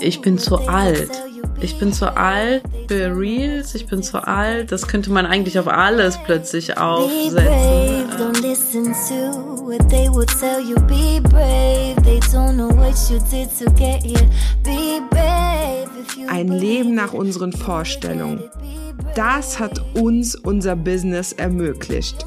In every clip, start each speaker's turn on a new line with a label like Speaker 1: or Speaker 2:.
Speaker 1: Ich bin zu alt. Ich bin zu alt für Reels, ich bin zu alt. Das könnte man eigentlich auf alles plötzlich aufsetzen.
Speaker 2: Ein Leben nach unseren Vorstellungen. Das hat uns unser Business ermöglicht.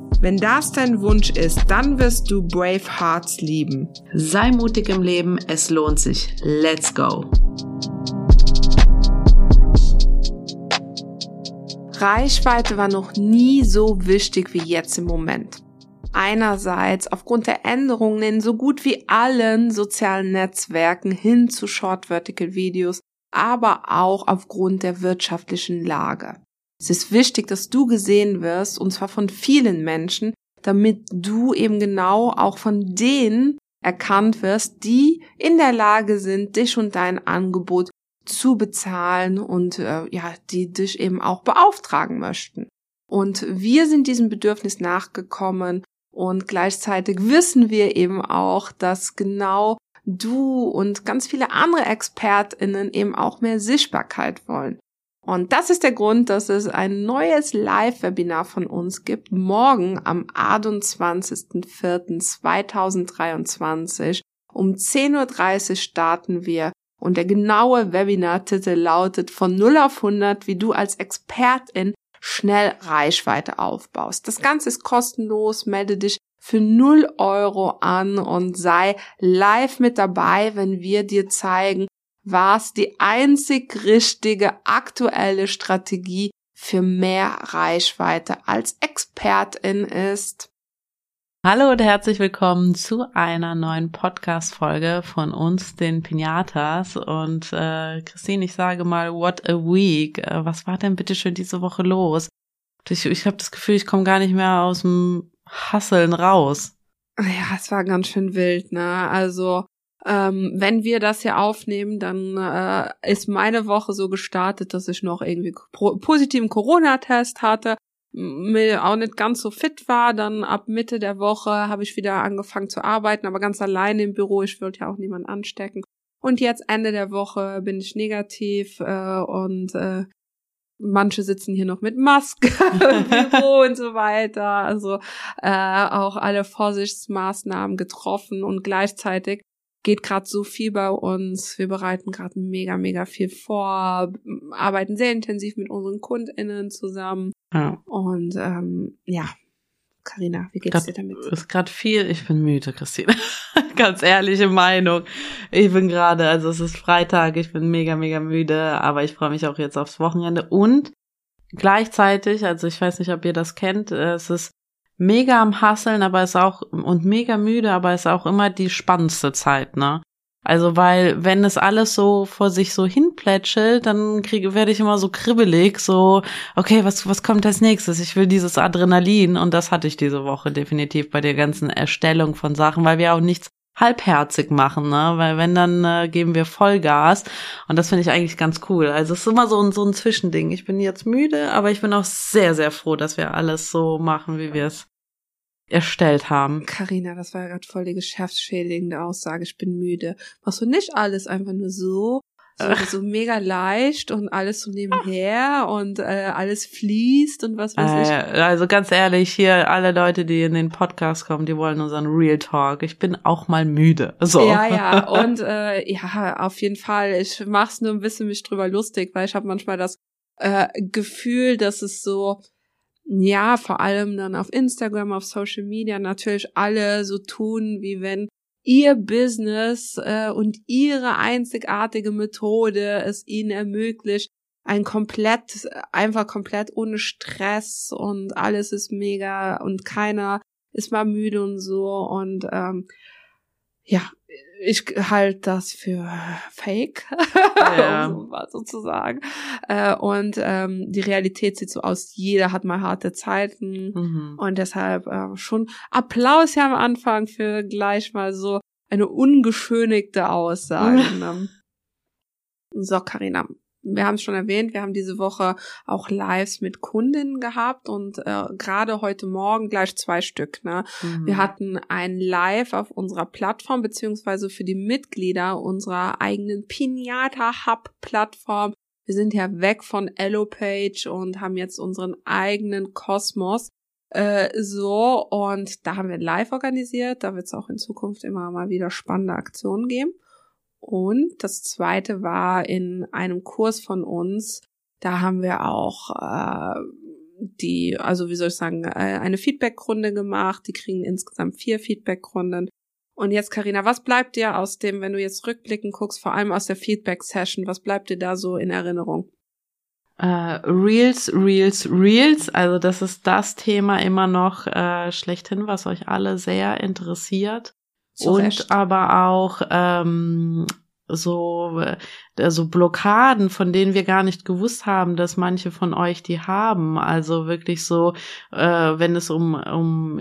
Speaker 2: Wenn das dein Wunsch ist, dann wirst du Brave Hearts lieben.
Speaker 1: Sei mutig im Leben, es lohnt sich. Let's go!
Speaker 2: Reichweite war noch nie so wichtig wie jetzt im Moment. Einerseits aufgrund der Änderungen in so gut wie allen sozialen Netzwerken hin zu Short Vertical Videos, aber auch aufgrund der wirtschaftlichen Lage. Es ist wichtig, dass du gesehen wirst, und zwar von vielen Menschen, damit du eben genau auch von denen erkannt wirst, die in der Lage sind, dich und dein Angebot zu bezahlen und äh, ja, die dich eben auch beauftragen möchten. Und wir sind diesem Bedürfnis nachgekommen und gleichzeitig wissen wir eben auch, dass genau du und ganz viele andere ExpertInnen eben auch mehr Sichtbarkeit wollen. Und das ist der Grund, dass es ein neues Live-Webinar von uns gibt. Morgen am 28.04.2023 um 10.30 Uhr starten wir. Und der genaue Webinartitel lautet von 0 auf 100, wie du als Expertin schnell Reichweite aufbaust. Das Ganze ist kostenlos. Melde dich für 0 Euro an und sei live mit dabei, wenn wir dir zeigen, was die einzig richtige aktuelle Strategie für mehr Reichweite als Expertin ist.
Speaker 1: Hallo und herzlich willkommen zu einer neuen Podcast-Folge von uns, den Pinatas. Und äh, Christine, ich sage mal, what a week. Äh, was war denn bitte schön diese Woche los? Ich, ich habe das Gefühl, ich komme gar nicht mehr aus dem Hasseln raus.
Speaker 2: Ja, es war ganz schön wild, ne? Also ähm, wenn wir das hier aufnehmen, dann äh, ist meine Woche so gestartet, dass ich noch irgendwie positiven Corona-Test hatte, mir auch nicht ganz so fit war. Dann ab Mitte der Woche habe ich wieder angefangen zu arbeiten, aber ganz alleine im Büro. Ich wollte ja auch niemanden anstecken. Und jetzt Ende der Woche bin ich negativ äh, und äh, manche sitzen hier noch mit Maske im Büro und so weiter. Also äh, auch alle Vorsichtsmaßnahmen getroffen und gleichzeitig geht gerade so viel bei uns. Wir bereiten gerade mega, mega viel vor, arbeiten sehr intensiv mit unseren KundInnen zusammen. Ja. Und ähm, ja, Karina, wie geht's grad, dir damit?
Speaker 1: Ist gerade viel. Ich bin müde, Christine. Ganz ehrliche Meinung. Ich bin gerade, also es ist Freitag, ich bin mega, mega müde, aber ich freue mich auch jetzt aufs Wochenende und gleichzeitig, also ich weiß nicht, ob ihr das kennt, es ist mega am Hasseln, aber ist auch und mega müde, aber ist auch immer die spannendste Zeit, ne? Also weil wenn es alles so vor sich so hinplätschelt, dann kriege werde ich immer so kribbelig, so okay, was was kommt als nächstes? Ich will dieses Adrenalin und das hatte ich diese Woche definitiv bei der ganzen Erstellung von Sachen, weil wir auch nichts halbherzig machen, ne? Weil wenn dann äh, geben wir Vollgas und das finde ich eigentlich ganz cool. Also es ist immer so ein so ein Zwischending. Ich bin jetzt müde, aber ich bin auch sehr sehr froh, dass wir alles so machen, wie wir es erstellt haben.
Speaker 2: Karina, das war ja gerade voll die geschäftsschädigende Aussage. Ich bin müde. Machst du nicht alles einfach nur so? So, so mega leicht und alles so nebenher und äh, alles fließt und was weiß ich.
Speaker 1: Äh, also ganz ehrlich, hier alle Leute, die in den Podcast kommen, die wollen unseren Real Talk. Ich bin auch mal müde. So.
Speaker 2: Ja, ja. Und äh, ja, auf jeden Fall. Ich mach's nur ein bisschen mich drüber lustig, weil ich habe manchmal das äh, Gefühl, dass es so ja, vor allem dann auf Instagram, auf Social Media natürlich alle so tun, wie wenn ihr Business äh, und ihre einzigartige Methode es ihnen ermöglicht, ein komplett, einfach komplett ohne Stress und alles ist mega und keiner ist mal müde und so. Und ähm, ja, ich halte das für fake,
Speaker 1: Ja.
Speaker 2: um so mal sozusagen. Äh, und ähm, die Realität sieht so aus, jeder hat mal harte Zeiten.
Speaker 1: Mhm.
Speaker 2: Und deshalb äh, schon Applaus ja am Anfang für gleich mal so eine ungeschönigte Aussage. ne? So, Karina, wir haben es schon erwähnt, wir haben diese Woche auch Lives mit Kundinnen gehabt und äh, gerade heute Morgen gleich zwei Stück. Ne?
Speaker 1: Mhm.
Speaker 2: Wir hatten ein Live auf unserer Plattform, beziehungsweise für die Mitglieder unserer eigenen Pinata Hub Plattform. Wir sind ja weg von Elopage und haben jetzt unseren eigenen Kosmos. Äh, so, und da haben wir live organisiert. Da wird es auch in Zukunft immer mal wieder spannende Aktionen geben. Und das zweite war in einem Kurs von uns. Da haben wir auch äh, die, also wie soll ich sagen, äh, eine Feedback-Runde gemacht. Die kriegen insgesamt vier Feedback-Runden. Und jetzt, Karina, was bleibt dir aus dem, wenn du jetzt rückblickend guckst, vor allem aus der Feedback-Session, was bleibt dir da so in Erinnerung?
Speaker 1: Äh, Reels, Reels, Reels. Also das ist das Thema immer noch äh, schlechthin, was euch alle sehr interessiert.
Speaker 2: Zu
Speaker 1: und aber auch ähm, so äh, so Blockaden, von denen wir gar nicht gewusst haben, dass manche von euch die haben. Also wirklich so, äh, wenn es um um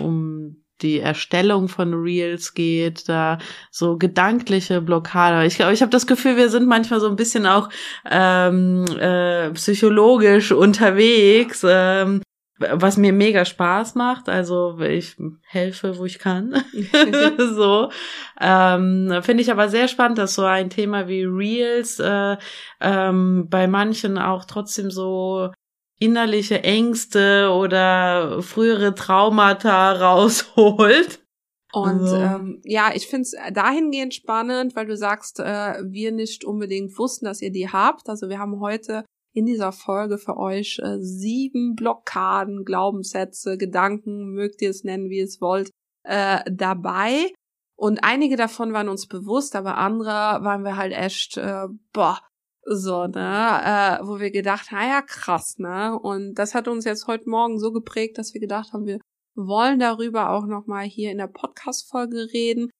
Speaker 1: um die Erstellung von Reels geht, da so gedankliche Blockade. Ich glaube, ich habe das Gefühl, wir sind manchmal so ein bisschen auch ähm, äh, psychologisch unterwegs. Ähm, was mir mega Spaß macht, also ich helfe, wo ich kann. so ähm, finde ich aber sehr spannend, dass so ein Thema wie Reels äh, ähm, bei manchen auch trotzdem so innerliche Ängste oder frühere Traumata rausholt.
Speaker 2: Und
Speaker 1: So.
Speaker 2: ähm, ja, ich finde es dahingehend spannend, weil du sagst, äh, wir nicht unbedingt wussten, dass ihr die habt. Also wir haben heute in dieser Folge für euch äh, sieben Blockaden, Glaubenssätze, Gedanken, mögt ihr es nennen, wie ihr es wollt, äh, dabei. Und einige davon waren uns bewusst, aber andere waren wir halt echt, äh, boah, so, ne, äh, wo wir gedacht, na ja, krass, ne? Und das hat uns jetzt heute Morgen so geprägt, dass wir gedacht haben, wir wollen darüber auch nochmal hier in der Podcast-Folge reden.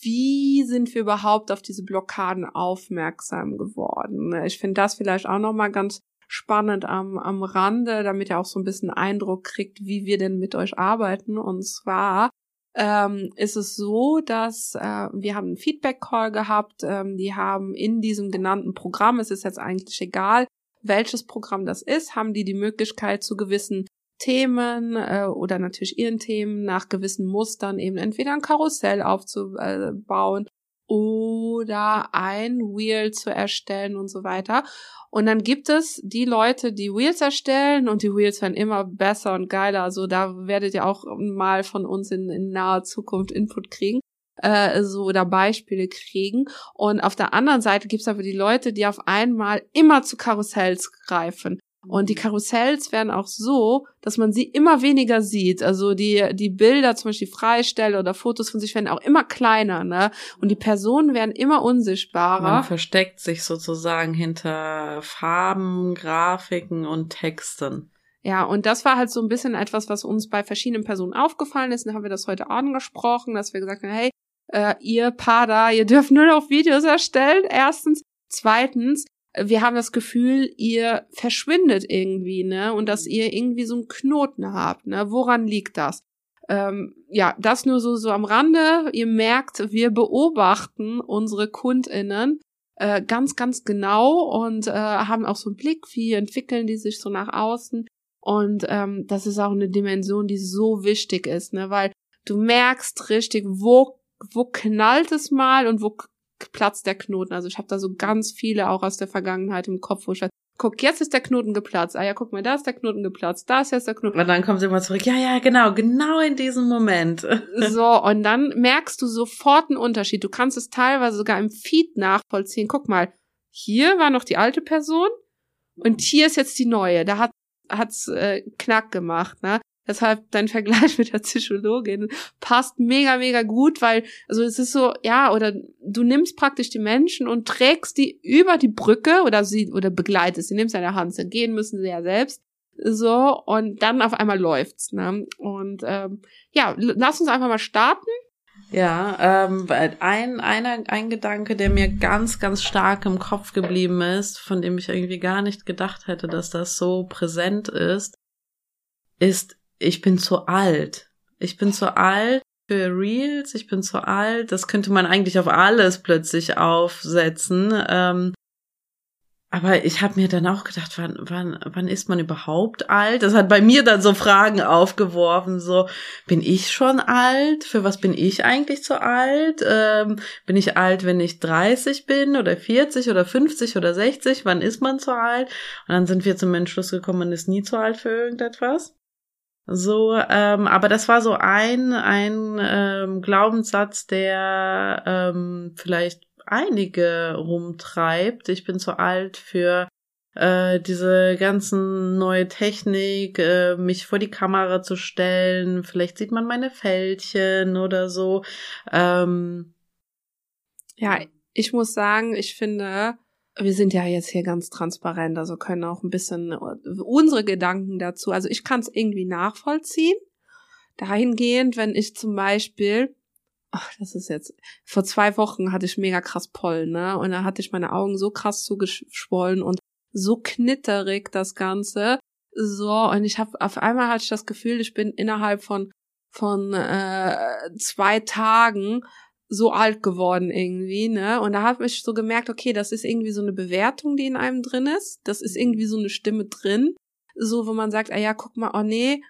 Speaker 2: Wie sind wir überhaupt auf diese Blockaden aufmerksam geworden? Ich finde das vielleicht auch nochmal ganz spannend am, am Rande, damit ihr auch so ein bisschen Eindruck kriegt, wie wir denn mit euch arbeiten. Und zwar ähm, ist es so, dass äh, wir haben einen Feedback-Call gehabt. Ähm, die haben in diesem genannten Programm, es ist jetzt eigentlich egal, welches Programm das ist, haben die die Möglichkeit zu gewissen Themen äh, oder natürlich ihren Themen nach gewissen Mustern eben entweder ein Karussell aufzubauen oder ein Wheel zu erstellen und so weiter. Und dann gibt es die Leute, die Wheels erstellen und die Wheels werden immer besser und geiler. Also da werdet ihr auch mal von uns in, in naher Zukunft Input kriegen äh, so oder Beispiele kriegen. Und auf der anderen Seite gibt es aber die Leute, die auf einmal immer zu Karussells greifen. Und die Karussells werden auch so, dass man sie immer weniger sieht. Also die, die Bilder, zum Beispiel Freistelle oder Fotos von sich werden auch immer kleiner, ne? Und die Personen werden immer unsichtbarer.
Speaker 1: Man versteckt sich sozusagen hinter Farben, Grafiken und Texten.
Speaker 2: Ja, und das war halt so ein bisschen etwas, was uns bei verschiedenen Personen aufgefallen ist. Dann haben wir das heute angesprochen, dass wir gesagt haben, hey, äh, ihr Paar da, ihr dürft nur noch Videos erstellen, erstens. Zweitens, wir haben das Gefühl, ihr verschwindet irgendwie, ne? Und dass ihr irgendwie so einen Knoten habt, ne? Woran liegt das? Ähm, ja, das nur so, so am Rande. Ihr merkt, wir beobachten unsere KundInnen äh, ganz, ganz genau und äh, haben auch so einen Blick, wie entwickeln die sich so nach außen. Und ähm, das ist auch eine Dimension, die so wichtig ist, ne? Weil du merkst richtig, wo, wo knallt es mal und wo platzt der Knoten. Also ich habe da so ganz viele auch aus der Vergangenheit im Kopf, wo ich weiß, guck, jetzt ist der Knoten geplatzt. Ah ja, guck mal, da ist der Knoten geplatzt, da ist jetzt der Knoten.
Speaker 1: Und dann kommen sie immer zurück. Ja, ja, genau, genau in diesem Moment.
Speaker 2: So, und dann merkst du sofort einen Unterschied. Du kannst es teilweise sogar im Feed nachvollziehen. Guck mal, hier war noch die alte Person und hier ist jetzt die neue. Da hat hat's äh, knack gemacht, ne? Deshalb dein Vergleich mit der Psychologin passt mega, mega gut, weil, also es ist so, ja, oder du nimmst praktisch die Menschen und trägst die über die Brücke oder sie, oder begleitest, sie nimmst eine Hand, sie gehen müssen sie ja selbst. So, und dann auf einmal läuft's, ne? Und ähm, ja, lass uns einfach mal starten.
Speaker 1: Ja, ähm, ein, einer, ein Gedanke, der mir ganz, ganz stark im Kopf geblieben ist, von dem ich irgendwie gar nicht gedacht hätte, dass das so präsent ist, ist, ich bin zu alt. Ich bin zu alt für Reels, ich bin zu alt. Das könnte man eigentlich auf alles plötzlich aufsetzen. Ähm, aber ich habe mir dann auch gedacht, wann, wann, wann ist man überhaupt alt? Das hat bei mir dann so Fragen aufgeworfen, so, bin ich schon alt? Für was bin ich eigentlich zu alt? Ähm, bin ich alt, wenn ich 30 bin oder 40 oder 50 oder 60? Wann ist man zu alt? Und dann sind wir zum Entschluss gekommen, man ist nie zu alt für irgendetwas. So, ähm, aber das war so ein, ein ähm, Glaubenssatz, der ähm, vielleicht einige rumtreibt. Ich bin zu alt für äh, diese ganzen neue Technik, äh, mich vor die Kamera zu stellen. Vielleicht sieht man meine Fältchen oder so. Ähm,
Speaker 2: ja, ich muss sagen, ich finde, wir sind ja jetzt hier ganz transparent, also können auch ein bisschen unsere Gedanken dazu. Also ich kann es irgendwie nachvollziehen. Dahingehend, wenn ich zum Beispiel ach, das ist jetzt, vor zwei Wochen hatte ich mega krass Pollen, ne? Und da hatte ich meine Augen so krass zugeschwollen und so knitterig das Ganze. So, und ich habe auf einmal hatte ich das Gefühl, ich bin innerhalb von von äh, zwei Tagen so alt geworden irgendwie, ne? Und da habe ich so gemerkt, okay, das ist irgendwie so eine Bewertung, die in einem drin ist. Das ist irgendwie so eine Stimme drin, so wo man sagt, ah ja, guck mal, oh nee,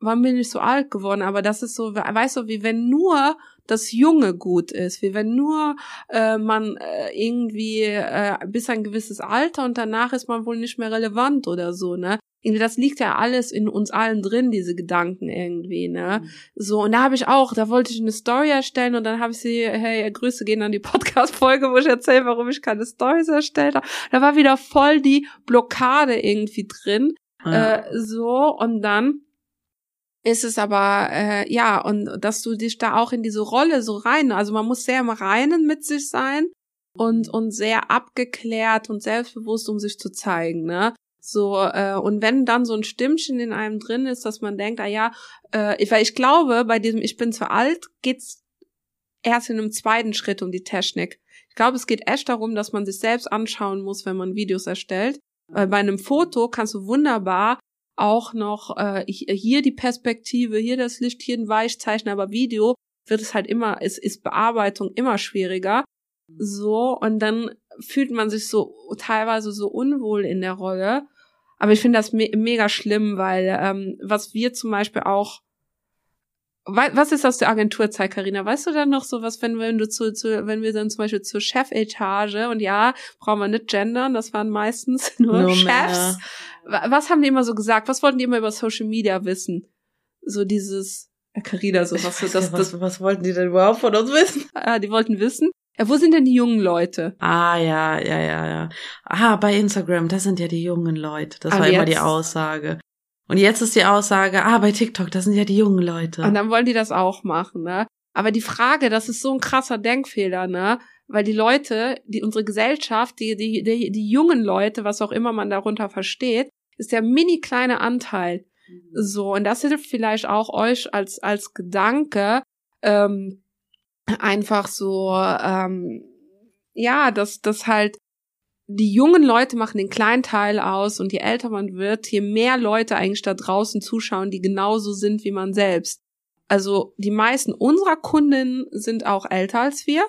Speaker 2: wann bin ich so alt geworden? Aber das ist so, weißt du, wie wenn nur das Junge gut ist, wie wenn nur äh, man äh, irgendwie äh, bis ein gewisses Alter und danach ist man wohl nicht mehr relevant oder so, ne? Irgendwie, das liegt ja alles in uns allen drin, diese Gedanken irgendwie, ne? Mhm. So, und da habe ich auch, da wollte ich eine Story erstellen und dann habe ich sie, hey, Grüße gehen an die Podcast-Folge, wo ich erzähle, warum ich keine Stories erstellt habe. Da war wieder voll die Blockade irgendwie drin. Ja. Äh, so, und dann ist es aber, äh, ja, und dass du dich da auch in diese Rolle so rein, also man muss sehr im Reinen mit sich sein und, und sehr abgeklärt und selbstbewusst, um sich zu zeigen, ne? So, äh, und wenn dann so ein Stimmchen in einem drin ist, dass man denkt, ah ja, äh, weil ich glaube, bei diesem Ich bin zu alt geht's erst in einem zweiten Schritt um die Technik. Ich glaube, es geht echt darum, dass man sich selbst anschauen muss, wenn man Videos erstellt. Weil bei einem Foto kannst du wunderbar auch noch äh, hier die Perspektive, hier das Licht, hier ein Weichzeichen, aber Video wird es halt immer, es ist Bearbeitung immer schwieriger. So, und dann fühlt man sich so teilweise so unwohl in der Rolle. Aber ich finde das me mega schlimm, weil ähm, was wir zum Beispiel auch was ist aus der Agenturzeit, Karina? Weißt du dann noch so was, wenn, wenn du zu, zu, wenn wir dann zum Beispiel zur Chefetage und ja, brauchen wir nicht gendern, das waren meistens nur, nur Chefs. Männer. Was haben die immer so gesagt? Was wollten die immer über Social Media wissen? So dieses, Carina, so was, das, das,
Speaker 1: was, was wollten die denn überhaupt von uns wissen?
Speaker 2: Ah, die wollten wissen. Ja, wo sind denn die jungen Leute?
Speaker 1: Ah, ja, ja, ja, ja. Ah, bei Instagram, das sind ja die jungen Leute. Das Aber war immer die Aussage. Und jetzt ist die Aussage, ah, bei TikTok, das sind ja die jungen Leute.
Speaker 2: Und dann wollen die das auch machen, ne? Aber die Frage, das ist so ein krasser Denkfehler, ne? Weil die Leute, die unsere Gesellschaft, die, die, die, die jungen Leute, was auch immer man darunter versteht, ist der mini kleine Anteil. So, und das hilft vielleicht auch euch als, als Gedanke, ähm, einfach so, ähm, ja, dass, dass halt die jungen Leute machen den kleinen Teil aus und je älter man wird, je mehr Leute eigentlich da draußen zuschauen, die genauso sind wie man selbst. Also die meisten unserer Kundinnen sind auch älter als wir.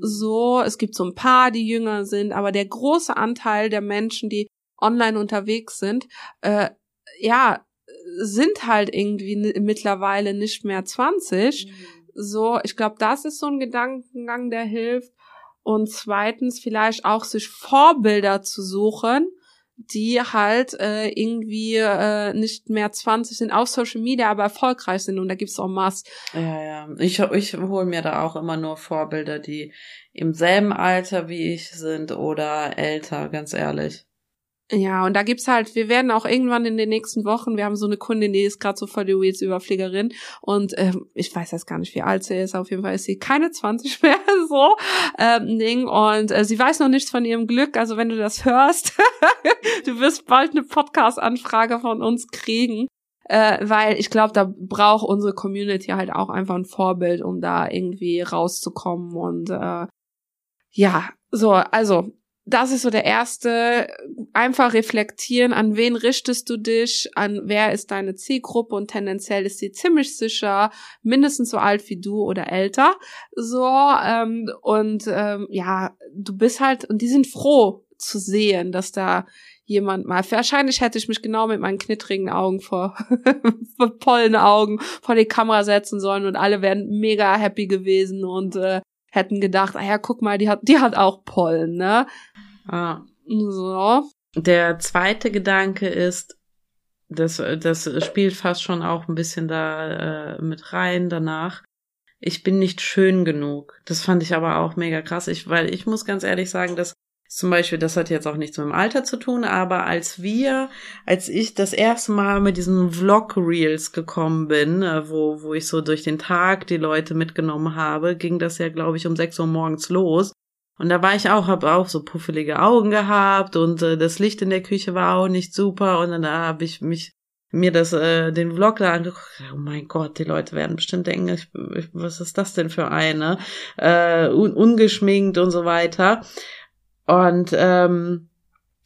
Speaker 2: So, es gibt so ein paar, die jünger sind, aber der große Anteil der Menschen, die online unterwegs sind, äh, ja, sind halt irgendwie mittlerweile nicht mehr 20. Mhm. So, ich glaube, das ist so ein Gedankengang, der hilft. Und zweitens vielleicht auch sich Vorbilder zu suchen, die halt äh, irgendwie äh, nicht mehr 20 sind auf Social Media, aber erfolgreich sind und da gibt's auch Mass.
Speaker 1: Ja, ja. Ich, ich hole mir da auch immer nur Vorbilder, die im selben Alter wie ich sind oder älter, ganz ehrlich.
Speaker 2: Ja, und da gibt's halt, wir werden auch irgendwann in den nächsten Wochen, wir haben so eine Kundin, die ist gerade so voll die Wheels-Überfliegerin und ähm, ich weiß jetzt gar nicht, wie alt sie ist, auf jeden Fall ist sie keine 20 mehr, so ähm, Ding. Und äh, sie weiß noch nichts von ihrem Glück, also wenn du das hörst, du wirst bald eine Podcast-Anfrage von uns kriegen, äh, weil ich glaube, da braucht unsere Community halt auch einfach ein Vorbild, um da irgendwie rauszukommen. Und äh, ja, so, also das ist so der erste, einfach reflektieren, an wen richtest du dich, an wer ist deine Zielgruppe und tendenziell ist sie ziemlich sicher mindestens so alt wie du oder älter, so ähm, und ähm, ja, du bist halt und die sind froh zu sehen, dass da jemand mal. Wahrscheinlich hätte ich mich genau mit meinen knittrigen Augen vor, vor Pollenaugen vor die Kamera setzen sollen und alle wären mega happy gewesen und äh, hätten gedacht, ah ja, guck mal, die hat, die hat auch Pollen, ne?
Speaker 1: Ah.
Speaker 2: So.
Speaker 1: Der zweite Gedanke ist, das, das spielt fast schon auch ein bisschen da äh, mit rein danach. Ich bin nicht schön genug. Das fand ich aber auch mega krass. Ich, weil ich muss ganz ehrlich sagen, dass zum Beispiel, das hat jetzt auch nichts mit dem Alter zu tun, aber als wir, als ich das erste Mal mit diesen Vlog-Reels gekommen bin, äh, wo, wo ich so durch den Tag die Leute mitgenommen habe, ging das ja, glaube ich, um sechs Uhr morgens los. Und da war ich auch, habe auch so puffelige Augen gehabt und äh, das Licht in der Küche war auch nicht super und dann habe ich mich mir das äh, den Vlog da angeguckt. Oh mein Gott, die Leute werden bestimmt denken, ich, ich, was ist das denn für eine? Äh, un, ungeschminkt und so weiter. Und ähm,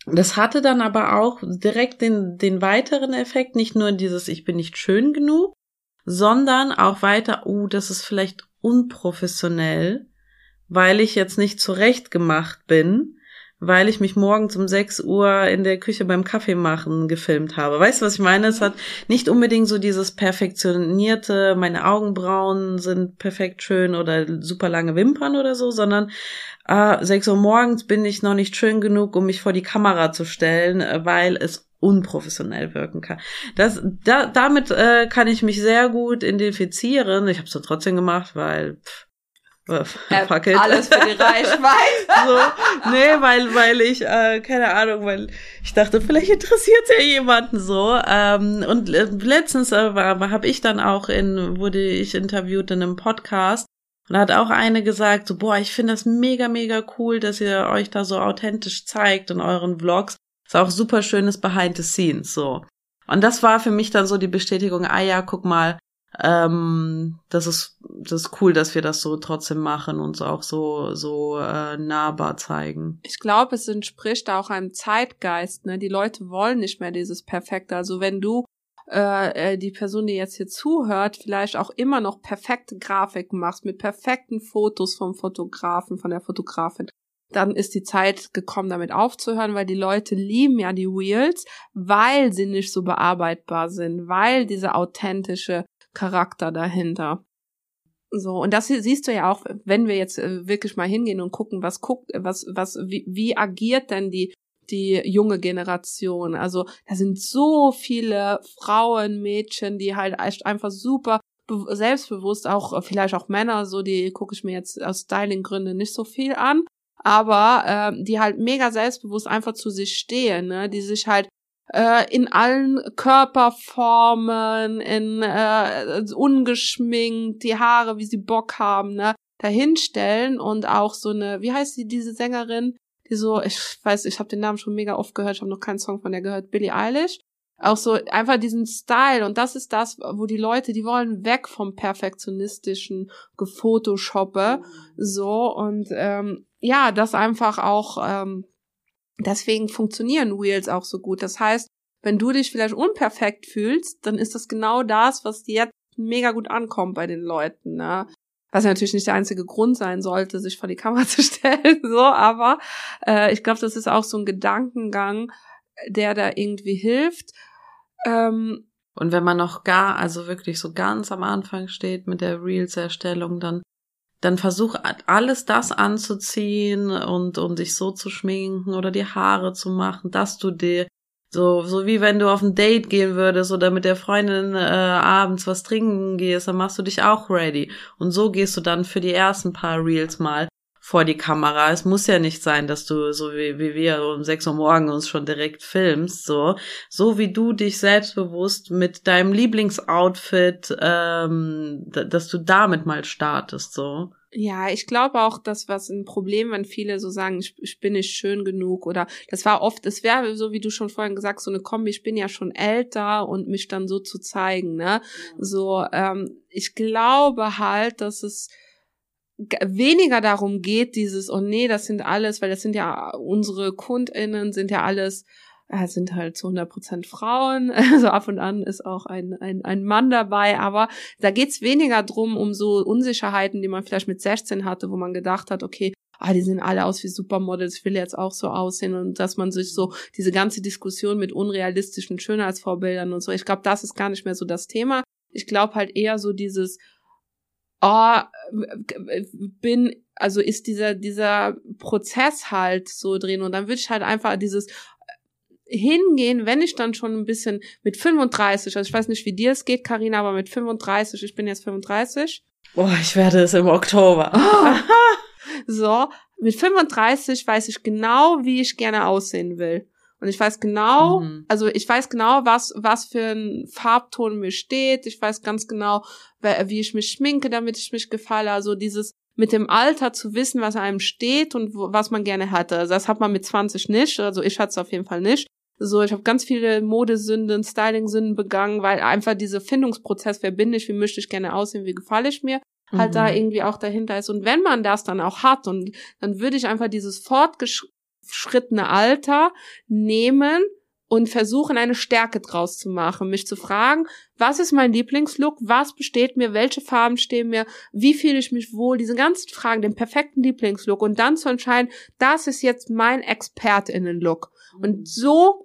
Speaker 1: das hatte dann aber auch direkt den, den weiteren Effekt, nicht nur dieses Ich bin nicht schön genug, sondern auch weiter, oh, das ist vielleicht unprofessionell, weil ich jetzt nicht zurecht gemacht bin, weil ich mich morgens um 6 Uhr in der Küche beim Kaffee machen gefilmt habe. Weißt du, was ich meine? Es hat nicht unbedingt so dieses perfektionierte, meine Augenbrauen sind perfekt schön oder super lange Wimpern oder so, sondern äh, 6 Uhr morgens bin ich noch nicht schön genug, um mich vor die Kamera zu stellen, äh, weil es unprofessionell wirken kann. Das, da, damit äh, kann ich mich sehr gut identifizieren. Ich habe es trotzdem gemacht, weil pff,
Speaker 2: äh, fuck it. Alles für die Reichweite.
Speaker 1: so, nee, weil, weil ich, äh, keine Ahnung, weil ich dachte, vielleicht interessiert ja jemanden so. Ähm, und letztens äh, habe ich dann auch in, wurde ich interviewt in einem Podcast und da hat auch eine gesagt, so, boah, ich finde das mega, mega cool, dass ihr euch da so authentisch zeigt in euren Vlogs. Ist auch super schönes Behind the Scenes, so. Und das war für mich dann so die Bestätigung, ah ja, guck mal, ähm, das ist, das ist cool, dass wir das so trotzdem machen und auch so, so äh, nahbar zeigen.
Speaker 2: Ich glaube, es entspricht auch einem Zeitgeist, ne? Die Leute wollen nicht mehr dieses Perfekte. Also wenn du äh, äh, die Person, die jetzt hier zuhört, vielleicht auch immer noch perfekte Grafiken machst, mit perfekten Fotos vom Fotografen, von der Fotografin, dann ist die Zeit gekommen, damit aufzuhören, weil die Leute lieben ja die Reels, weil sie nicht so bearbeitbar sind, weil diese authentische Charakter dahinter. So, und das siehst du ja auch, wenn wir jetzt äh, wirklich mal hingehen und gucken, was guckt, was, was, wie, wie agiert denn die die junge Generation. Also da sind so viele Frauen, Mädchen, die halt echt einfach super selbstbewusst, auch vielleicht auch Männer, so die gucke ich mir jetzt aus Styling-Gründen nicht so viel an, aber äh, die halt mega selbstbewusst einfach zu sich stehen, ne? die sich halt äh, in allen Körperformen, in äh, ungeschminkt, die Haare, wie sie Bock haben, ne, dahinstellen und auch so eine, wie heißt die, diese Sängerin, die so, ich weiß, ich habe den Namen schon mega oft gehört, ich habe noch keinen Song von der gehört, Billie Eilish. Auch so einfach diesen Style und das ist das, wo die Leute, die wollen weg vom perfektionistischen Gefotoshoppe, so und ähm, ja, das einfach auch ähm, deswegen funktionieren Reels auch so gut. Das heißt, wenn du dich vielleicht unperfekt fühlst, dann ist das genau das, was dir jetzt mega gut ankommt bei den Leuten. Ne? Was ja natürlich nicht der einzige Grund sein sollte, sich vor die Kamera zu stellen, so, aber äh, ich glaube, das ist auch so ein Gedankengang, der da irgendwie hilft. Ähm,
Speaker 1: und wenn man noch gar, also wirklich so ganz am Anfang steht mit der Reels-Erstellung, dann, dann versuch alles das anzuziehen und, und dich so zu schminken oder die Haare zu machen, dass du dir so, so wie wenn du auf ein Date gehen würdest oder mit der Freundin äh, abends was trinken gehst, dann machst du dich auch ready. Und so gehst du dann für die ersten paar Reels mal vor die Kamera. Es muss ja nicht sein, dass du so wie, wie wir um sechs Uhr morgen uns schon direkt filmst, so. So wie du dich selbstbewusst mit deinem Lieblingsoutfit, ähm, dass du damit mal startest, so.
Speaker 2: Ja, ich glaube auch, dass was ein Problem, wenn viele so sagen, ich, ich bin nicht schön genug oder das war oft, es wäre so, wie du schon vorhin gesagt, so eine Kombi, ich bin ja schon älter und mich dann so zu zeigen, ne? So, ähm, ich glaube halt, dass es weniger darum geht, dieses, oh nee, das sind alles, weil das sind ja unsere KundInnen, sind ja alles äh, sind halt zu 100 Prozent Frauen. Also ab und an ist auch ein, ein, ein Mann dabei. Aber da geht's weniger drum, um so Unsicherheiten, die man vielleicht mit 16 hatte, wo man gedacht hat, okay, ah, die sehen alle aus wie Supermodels, ich will jetzt auch so aussehen und dass man sich so diese ganze Diskussion mit unrealistischen Schönheitsvorbildern und so, ich glaube, das ist gar nicht mehr so das Thema. Ich glaube halt eher so dieses, oh, bin, also ist dieser, dieser Prozess halt so drin und dann würde ich halt einfach dieses, hingehen, wenn ich dann schon ein bisschen mit 35, also ich weiß nicht, wie dir es geht, Karina, aber mit 35, ich bin jetzt 35.
Speaker 1: Boah, ich werde es im Oktober.
Speaker 2: Oh. so, mit 35 weiß ich genau, wie ich gerne aussehen will. Und ich weiß genau, mhm. also ich weiß genau, was, was für ein Farbton mir steht. Ich weiß ganz genau, wie ich mich schminke, damit ich mich gefalle. Also dieses mit dem Alter zu wissen, was einem steht und was man gerne hatte. Also das hat man mit 20 nicht. Also ich hatte es auf jeden Fall nicht. So, ich habe ganz viele Modesünden, Styling-Sünden begangen, weil einfach dieser Findungsprozess, wer bin ich, wie möchte ich gerne aussehen, wie gefalle ich mir, halt mhm. da irgendwie auch dahinter ist. Und wenn man das dann auch hat, und dann würde ich einfach dieses fortgeschrittene Alter nehmen und versuchen, eine Stärke draus zu machen, mich zu fragen, was ist mein Lieblingslook, was besteht mir, welche Farben stehen mir, wie fühle ich mich wohl, diese ganzen Fragen, den perfekten Lieblingslook. Und dann zu entscheiden, das ist jetzt mein ExpertInnen-Look. Und so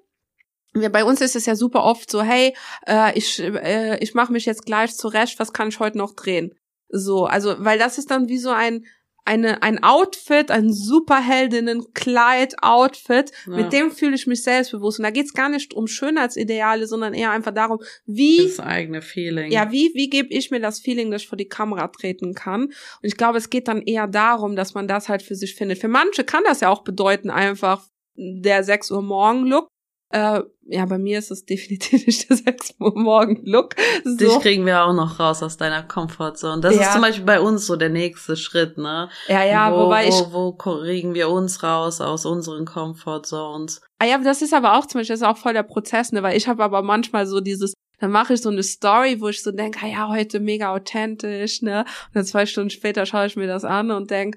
Speaker 2: ja, bei uns ist es ja super oft so, hey, äh, ich, äh, ich mache mich jetzt gleich zurecht, was kann ich heute noch drehen? So, also, weil das ist dann wie so ein, eine, ein Outfit, ein Superheldinnen-Kleid-Outfit, ja. mit dem fühle ich mich selbstbewusst. Und da geht's gar nicht um Schönheitsideale, sondern eher einfach darum, wie.
Speaker 1: Das eigene Feeling.
Speaker 2: Ja, wie, wie gebe ich mir das Feeling, dass ich vor die Kamera treten kann? Und ich glaube, es geht dann eher darum, dass man das halt für sich findet. Für manche kann das ja auch bedeuten, einfach der 6 Uhr Morgen Look. Äh, ja, bei mir ist es definitiv nicht der 6 Uhr morgen Look.
Speaker 1: So. Dich kriegen wir auch noch raus aus deiner Komfortzone. Das ja. ist zum Beispiel bei uns so der nächste Schritt, ne?
Speaker 2: Ja, ja,
Speaker 1: wo,
Speaker 2: wobei ich.
Speaker 1: Wo, wo kriegen wir uns raus aus unseren Comfortzones?
Speaker 2: Ah ja, das ist aber auch zum Beispiel, das ist auch voll der Prozess, ne? Weil ich habe aber manchmal so dieses, dann mache ich so eine Story, wo ich so denke, ah ja, heute mega authentisch, ne? Und dann zwei Stunden später schaue ich mir das an und denk,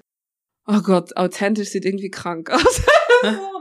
Speaker 2: oh Gott, authentisch sieht irgendwie krank aus.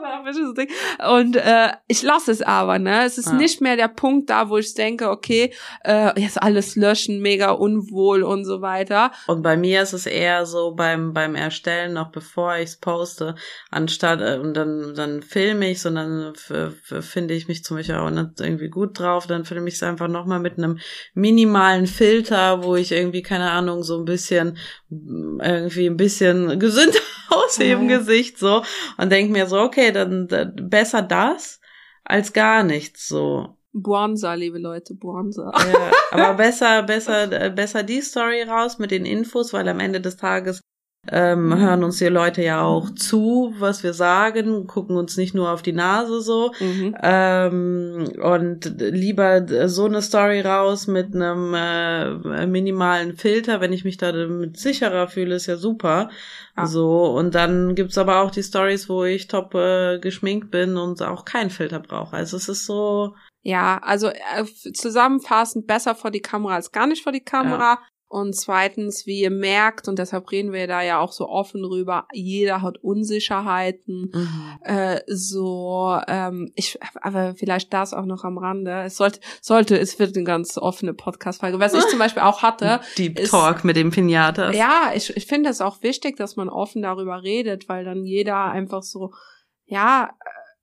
Speaker 2: Und äh, ich lasse es aber, ne? Es ist ja. nicht mehr der Punkt da, wo ich denke, okay, äh, jetzt alles löschen, mega unwohl und so weiter.
Speaker 1: Und bei mir ist es eher so beim beim Erstellen, noch bevor ich es poste, anstatt äh, und dann dann filme ich, sondern finde ich mich zum Beispiel auch nicht irgendwie gut drauf, dann filme ich es einfach nochmal mit einem minimalen Filter, wo ich irgendwie keine Ahnung so ein bisschen irgendwie ein bisschen gesünder aussehe im Gesicht so und denke mir so, okay, dann, dann besser das als gar nichts so.
Speaker 2: Buonza, liebe Leute, Buonza.
Speaker 1: Ja, aber besser, besser, besser die Story raus mit den Infos, weil am Ende des Tages ähm, mhm. hören uns die Leute ja auch zu, was wir sagen, gucken uns nicht nur auf die Nase so. Mhm. Ähm, und lieber so eine Story raus mit einem äh, minimalen Filter, wenn ich mich da damit sicherer fühle, ist ja super. Ah. So, und dann gibt's aber auch die Stories, wo ich top äh, geschminkt bin und auch keinen Filter brauche. Also es ist so.
Speaker 2: Ja, also äh, zusammenfassend besser vor die Kamera als gar nicht vor die Kamera. Ja. Und zweitens, wie ihr merkt, und deshalb reden wir da ja auch so offen drüber, jeder hat Unsicherheiten. Mhm. Äh, so, ähm, ich, aber vielleicht das auch noch am Rande. Es sollte, sollte, es wird eine ganz offene Podcast-Frage. Was ich zum Beispiel auch hatte.
Speaker 1: Deep ist, Talk mit dem Pinatas.
Speaker 2: Ja, ich, ich finde es auch wichtig, dass man offen darüber redet, weil dann jeder einfach so, ja,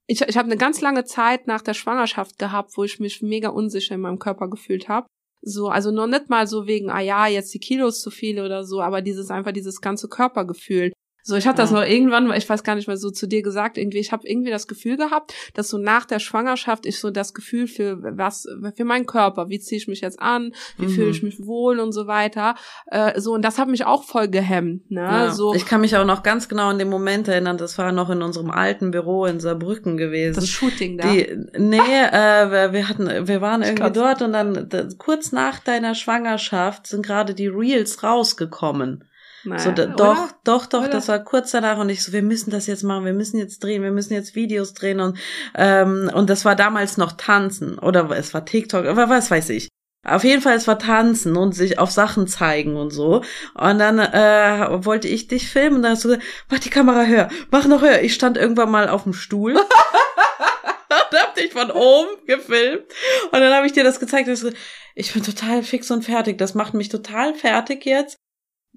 Speaker 2: ich, ich habe eine ganz lange Zeit nach der Schwangerschaft gehabt, wo ich mich mega unsicher in meinem Körper gefühlt habe. So, also noch nicht mal so wegen, ah ja, jetzt die Kilos zu viel oder so, aber dieses einfach dieses ganze Körpergefühl. So, ich ja. das noch irgendwann, ich weiß gar nicht mehr so zu dir gesagt, irgendwie, ich habe irgendwie das Gefühl gehabt, dass so nach der Schwangerschaft ich so das Gefühl für was, für meinen Körper, wie ziehe ich mich jetzt an, wie mhm. fühle ich mich wohl und so weiter. Äh, so, und das hat mich auch voll gehemmt. Ne? Ja. So,
Speaker 1: ich kann mich auch noch ganz genau an den Moment erinnern, das war noch in unserem alten Büro in Saarbrücken gewesen.
Speaker 2: Das Shooting da.
Speaker 1: Die, nee, äh, wir hatten, wir waren irgendwie dort und dann kurz nach deiner Schwangerschaft sind gerade die Reels rausgekommen
Speaker 2: Naja,
Speaker 1: so, da, doch, doch, doch,
Speaker 2: Oder?
Speaker 1: das war kurz danach und ich so, wir müssen das jetzt machen, wir müssen jetzt drehen, wir müssen jetzt Videos drehen und, ähm, und das war damals noch Tanzen oder es war TikTok, aber was weiß ich. Auf jeden Fall, es war Tanzen und sich auf Sachen zeigen und so. Und dann äh, wollte ich dich filmen und dann hast du gesagt, mach die Kamera höher, mach noch höher. Ich stand irgendwann mal auf dem Stuhl und hab dich von oben gefilmt. Und dann habe ich dir das gezeigt und ich bin total fix und fertig. Das macht mich total fertig jetzt.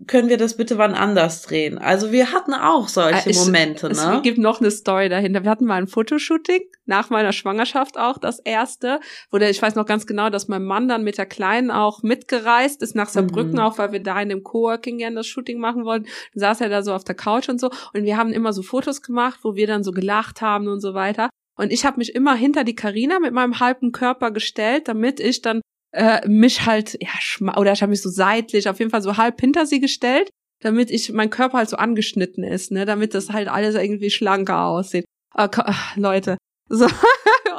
Speaker 1: Können wir das bitte wann anders drehen? Also wir hatten auch solche
Speaker 2: Äh, ich-
Speaker 1: Momente,
Speaker 2: Es
Speaker 1: ne?
Speaker 2: gibt noch eine Story dahinter. Wir hatten mal ein Fotoshooting nach meiner Schwangerschaft auch, das erste, wo der, ich weiß noch ganz genau, dass mein Mann dann mit der Kleinen auch mitgereist ist nach Saarbrücken,
Speaker 1: Mhm.
Speaker 2: auch weil wir da in dem Coworking gerne das Shooting machen wollten. Dann saß er da so auf der Couch und so und wir haben immer so Fotos gemacht, wo wir dann so gelacht haben und so weiter. Und ich habe mich immer hinter die Karina mit meinem halben Körper gestellt, damit ich dann äh, mich halt, ja, schma oder ich habe mich so seitlich, auf jeden Fall so halb hinter sie gestellt, damit ich, mein Körper halt so angeschnitten ist, ne, damit das halt alles irgendwie schlanker aussieht. Ach, Leute. So.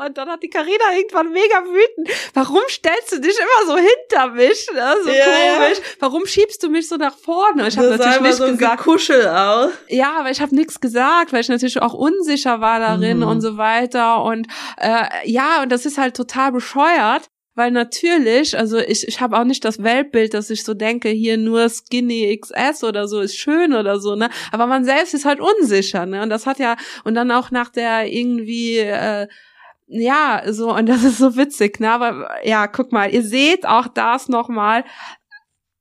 Speaker 2: Und dann hat die Karina irgendwann mega wütend. Warum stellst du dich immer so hinter mich? Ne? So
Speaker 1: Ja,
Speaker 2: komisch. Warum schiebst du mich so nach vorne? Ich habe natürlich
Speaker 1: immer
Speaker 2: nicht
Speaker 1: so
Speaker 2: gesagt.
Speaker 1: Gekuschel aus.
Speaker 2: Ja, aber ich habe nichts gesagt, weil ich natürlich auch unsicher war darin
Speaker 1: Mhm.
Speaker 2: und so weiter. Und äh, ja, und das ist halt total bescheuert, weil natürlich, also ich, ich habe auch nicht das Weltbild, dass ich so denke, hier nur Skinny XS oder so ist schön oder so, ne? Aber man selbst ist halt unsicher, ne? Und das hat ja, und dann auch nach der irgendwie äh, ja, so, und das ist so witzig, ne? Aber ja, guck mal, ihr seht auch das nochmal.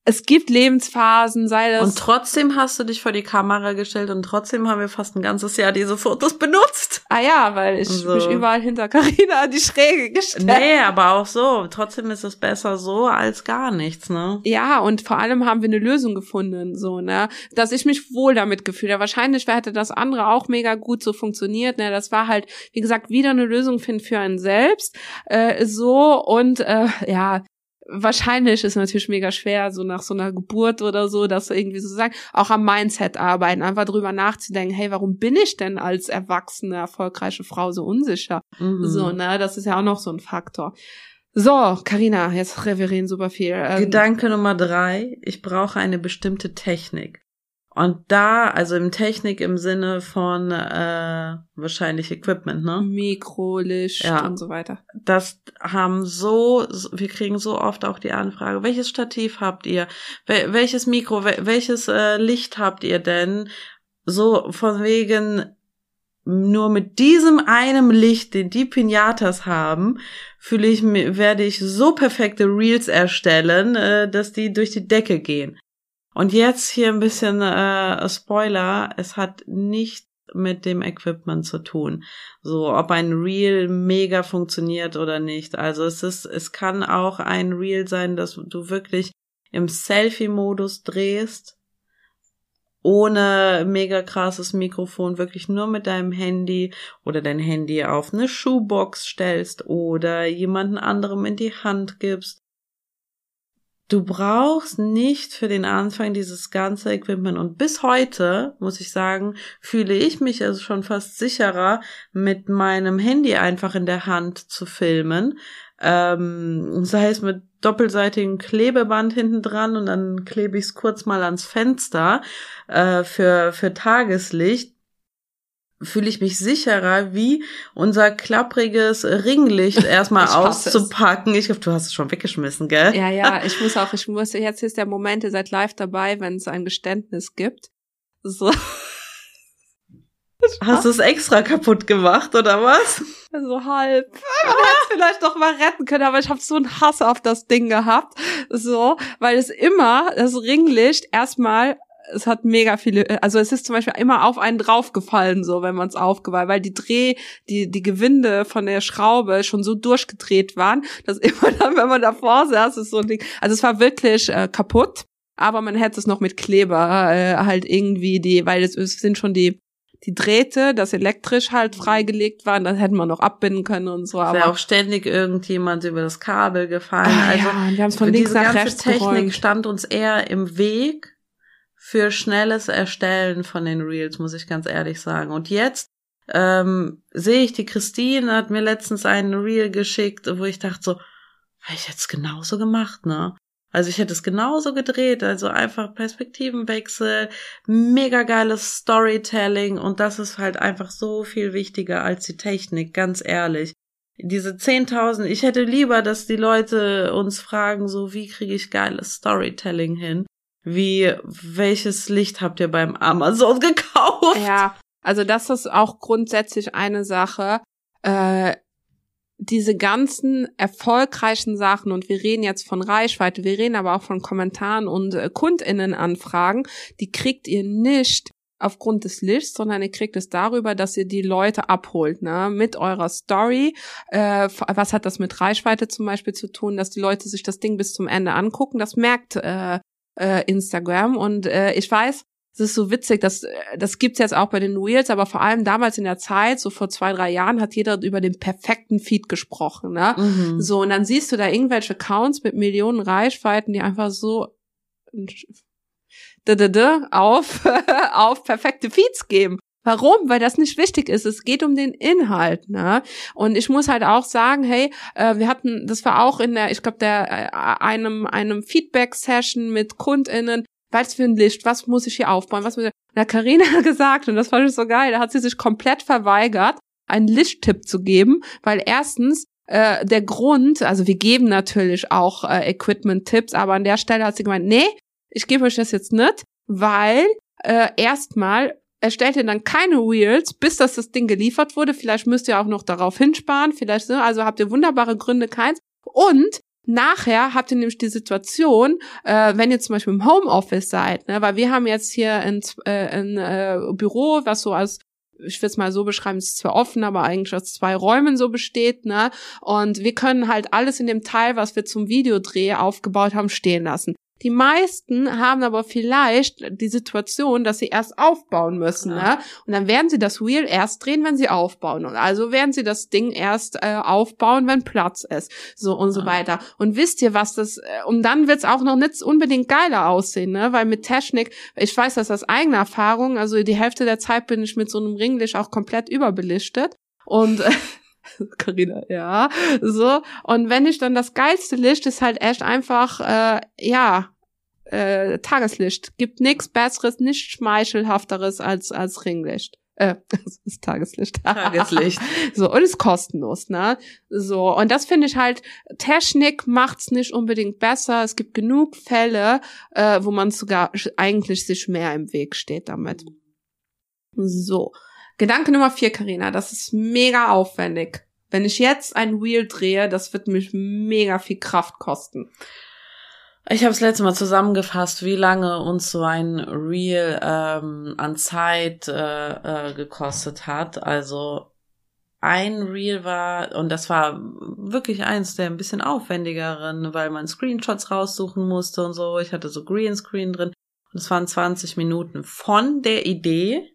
Speaker 2: Es gibt Lebensphasen, sei das.
Speaker 1: Und trotzdem hast du dich vor die Kamera gestellt und trotzdem haben wir fast ein ganzes Jahr diese Fotos benutzt.
Speaker 2: Ah ja, weil ich
Speaker 1: So.
Speaker 2: mich überall hinter Carina an die Schräge gestellt.
Speaker 1: Nee, aber auch so. Trotzdem ist es besser so als gar nichts, ne?
Speaker 2: Ja, und vor allem haben wir eine Lösung gefunden, so, ne, dass ich mich wohl damit gefühlt habe. Wahrscheinlich hätte das andere auch mega gut so funktioniert, ne, das war halt, wie gesagt, wieder eine Lösung finden für einen selbst, äh, so, und, äh, ja, wahrscheinlich ist natürlich mega schwer, so nach so einer Geburt oder so, dass du irgendwie so sagen, auch am Mindset arbeiten, einfach drüber nachzudenken, hey, warum bin ich denn als erwachsene, erfolgreiche Frau so unsicher?
Speaker 1: Mhm.
Speaker 2: So, ne, das ist ja auch noch so ein Faktor. So, Karina, jetzt referieren super viel. Ähm,
Speaker 1: Gedanke Nummer drei. Ich brauche eine bestimmte Technik. Und da, also im Technik im Sinne von äh, wahrscheinlich Equipment, ne?
Speaker 2: Mikro, Licht
Speaker 1: Ja.
Speaker 2: und so weiter.
Speaker 1: das haben so, so- wir kriegen so oft auch die Anfrage, welches Stativ habt ihr? Wel welches Mikro, wel welches äh, Licht habt ihr denn? So von wegen, nur mit diesem einem Licht, den die Pinatas haben, fühle ich mir, werde ich so perfekte Reels erstellen, äh, dass die durch die Decke gehen. Und jetzt hier ein bisschen äh, Spoiler, es hat nichts mit dem Equipment zu tun. So, ob ein Reel mega funktioniert oder nicht. Also es ist, es kann auch ein Reel sein, dass du wirklich im Selfie-Modus drehst, ohne mega krasses Mikrofon, wirklich nur mit deinem Handy oder dein Handy auf eine Schuhbox stellst oder jemanden anderem in die Hand gibst. Du brauchst nicht für den Anfang dieses ganze Equipment. Und bis heute, muss ich sagen, fühle ich mich also schon fast sicherer, mit meinem Handy einfach in der Hand zu filmen. Ähm, sei es mit doppelseitigem Klebeband hinten dran und dann klebe ich es kurz mal ans Fenster äh, für, für Tageslicht fühle ich mich sicherer, wie unser klappriges Ringlicht erstmal auszupacken. Ich glaube, du hast es schon weggeschmissen, gell?
Speaker 2: Ja, ja, ich muss auch, ich muss, jetzt ist der Moment, ihr seid live dabei, wenn es ein Geständnis gibt. So,
Speaker 1: Hast du es extra kaputt gemacht oder was?
Speaker 2: so halb. Man hätte es vielleicht noch mal retten können, aber ich habe so einen Hass auf das Ding gehabt. So, weil es immer, das Ringlicht erstmal es hat mega viele, also es ist zum Beispiel immer auf einen draufgefallen, so wenn man es aufgeweiht, weil die Dreh, die die Gewinde von der Schraube schon so durchgedreht waren, dass immer dann, wenn man davor saß, ist so ein Ding. Also es war wirklich äh, kaputt, aber man hätte es noch mit Kleber äh, halt irgendwie die, weil es, es sind schon die die Drähte, das elektrisch halt freigelegt waren, das hätten wir noch abbinden können und so. Aber
Speaker 1: auch ständig irgendjemand über das Kabel gefallen.
Speaker 2: Ah,
Speaker 1: also
Speaker 2: ja, wir haben es von links nach rechts
Speaker 1: Technik
Speaker 2: geräumt.
Speaker 1: stand uns eher im Weg für schnelles Erstellen von den Reels, muss ich ganz ehrlich sagen. Und jetzt ähm, sehe ich die Christine hat mir letztens einen Reel geschickt, wo ich dachte so, habe ich jetzt genauso gemacht, ne? Also ich hätte es genauso gedreht, also einfach Perspektivenwechsel, mega geiles Storytelling und das ist halt einfach so viel wichtiger als die Technik, ganz ehrlich. Diese 10.000, ich hätte lieber, dass die Leute uns fragen, so wie kriege ich geiles Storytelling hin? Wie, welches Licht habt ihr beim Amazon gekauft?
Speaker 2: Ja, also das ist auch grundsätzlich eine Sache. Äh, diese ganzen erfolgreichen Sachen und wir reden jetzt von Reichweite, wir reden aber auch von Kommentaren und äh, Kundinnenanfragen, die kriegt ihr nicht aufgrund des Lichts, sondern ihr kriegt es darüber, dass ihr die Leute abholt, ne, mit eurer Story. Äh, was hat das mit Reichweite zum Beispiel zu tun, dass die Leute sich das Ding bis zum Ende angucken? Das merkt äh, äh, Instagram und äh, ich weiß, es ist so witzig, dass das gibt's jetzt auch bei den Reels, aber vor allem damals in der Zeit, so vor zwei drei Jahren, hat jeder über den perfekten Feed gesprochen, ne? Mhm. So und dann siehst du da irgendwelche Accounts mit Millionen Reichweiten, die einfach so auf auf perfekte Feeds geben. Warum? Weil das nicht wichtig ist. Es geht um den Inhalt, ne? Und ich muss halt auch sagen, hey, äh, wir hatten, das war auch in der, ich glaube, der äh, einem einem Feedback-Session mit KundInnen, was für ein Licht, was muss ich hier aufbauen, was muss ich, da Carina gesagt, und das fand ich so geil, da hat sie sich komplett verweigert, einen Lichttipp zu geben, weil erstens äh, der Grund, also wir geben natürlich auch äh, Equipment-Tipps, aber an der Stelle hat sie gemeint, nee, ich gebe euch das jetzt nicht, weil äh, erstmal erstellt ihr dann keine Reels, bis dass das Ding geliefert wurde. Vielleicht müsst ihr auch noch darauf hinsparen, vielleicht, ne? also habt ihr wunderbare Gründe, keins. Und Nachher habt ihr nämlich die Situation, äh, wenn ihr zum Beispiel im Homeoffice seid, ne, weil wir haben jetzt hier ein, äh, ein äh, Büro, was so als ich will es mal so beschreiben, es ist zwar offen, aber eigentlich aus zwei Räumen so besteht, ne? Und wir können halt alles in dem Teil, was wir zum Videodreh aufgebaut haben, stehen lassen. Die meisten haben aber vielleicht die Situation, dass sie erst aufbauen müssen, ja. ne? Und dann werden sie das Wheel erst drehen, wenn sie aufbauen. Und also werden sie das Ding erst äh, aufbauen, wenn Platz ist. So und ja. so weiter. Und wisst ihr, was das, äh, und dann wird's auch noch nicht unbedingt geiler aussehen, ne? Weil mit Technik, ich weiß das aus eigener Erfahrung, also die Hälfte der Zeit bin ich mit so einem Ringlicht auch komplett überbelichtet. Und Carina, ja, so. Und wenn ich dann das geilste Licht ist halt echt einfach, äh, ja, äh, Tageslicht. Gibt nichts Besseres, nichts Schmeichelhafteres als, als Ringlicht. Äh, das ist Tageslicht.
Speaker 1: Tageslicht.
Speaker 2: so, und ist kostenlos, ne? So, und das finde ich halt, Technik macht's nicht unbedingt besser. Es gibt genug Fälle, äh, wo man sogar eigentlich sich mehr im Weg steht damit. So. Gedanke Nummer vier, Karina, das ist mega aufwendig. Wenn ich jetzt ein Wheel drehe, das wird mich mega viel Kraft kosten.
Speaker 1: Ich habe es letzte Mal zusammengefasst, wie lange uns so ein Reel ähm, an Zeit äh, äh, gekostet hat. Also ein Reel war, und das war wirklich eins der ein bisschen aufwendigeren, weil man Screenshots raussuchen musste und so. Ich hatte so Greenscreen drin. Und es waren 20 Minuten von der Idee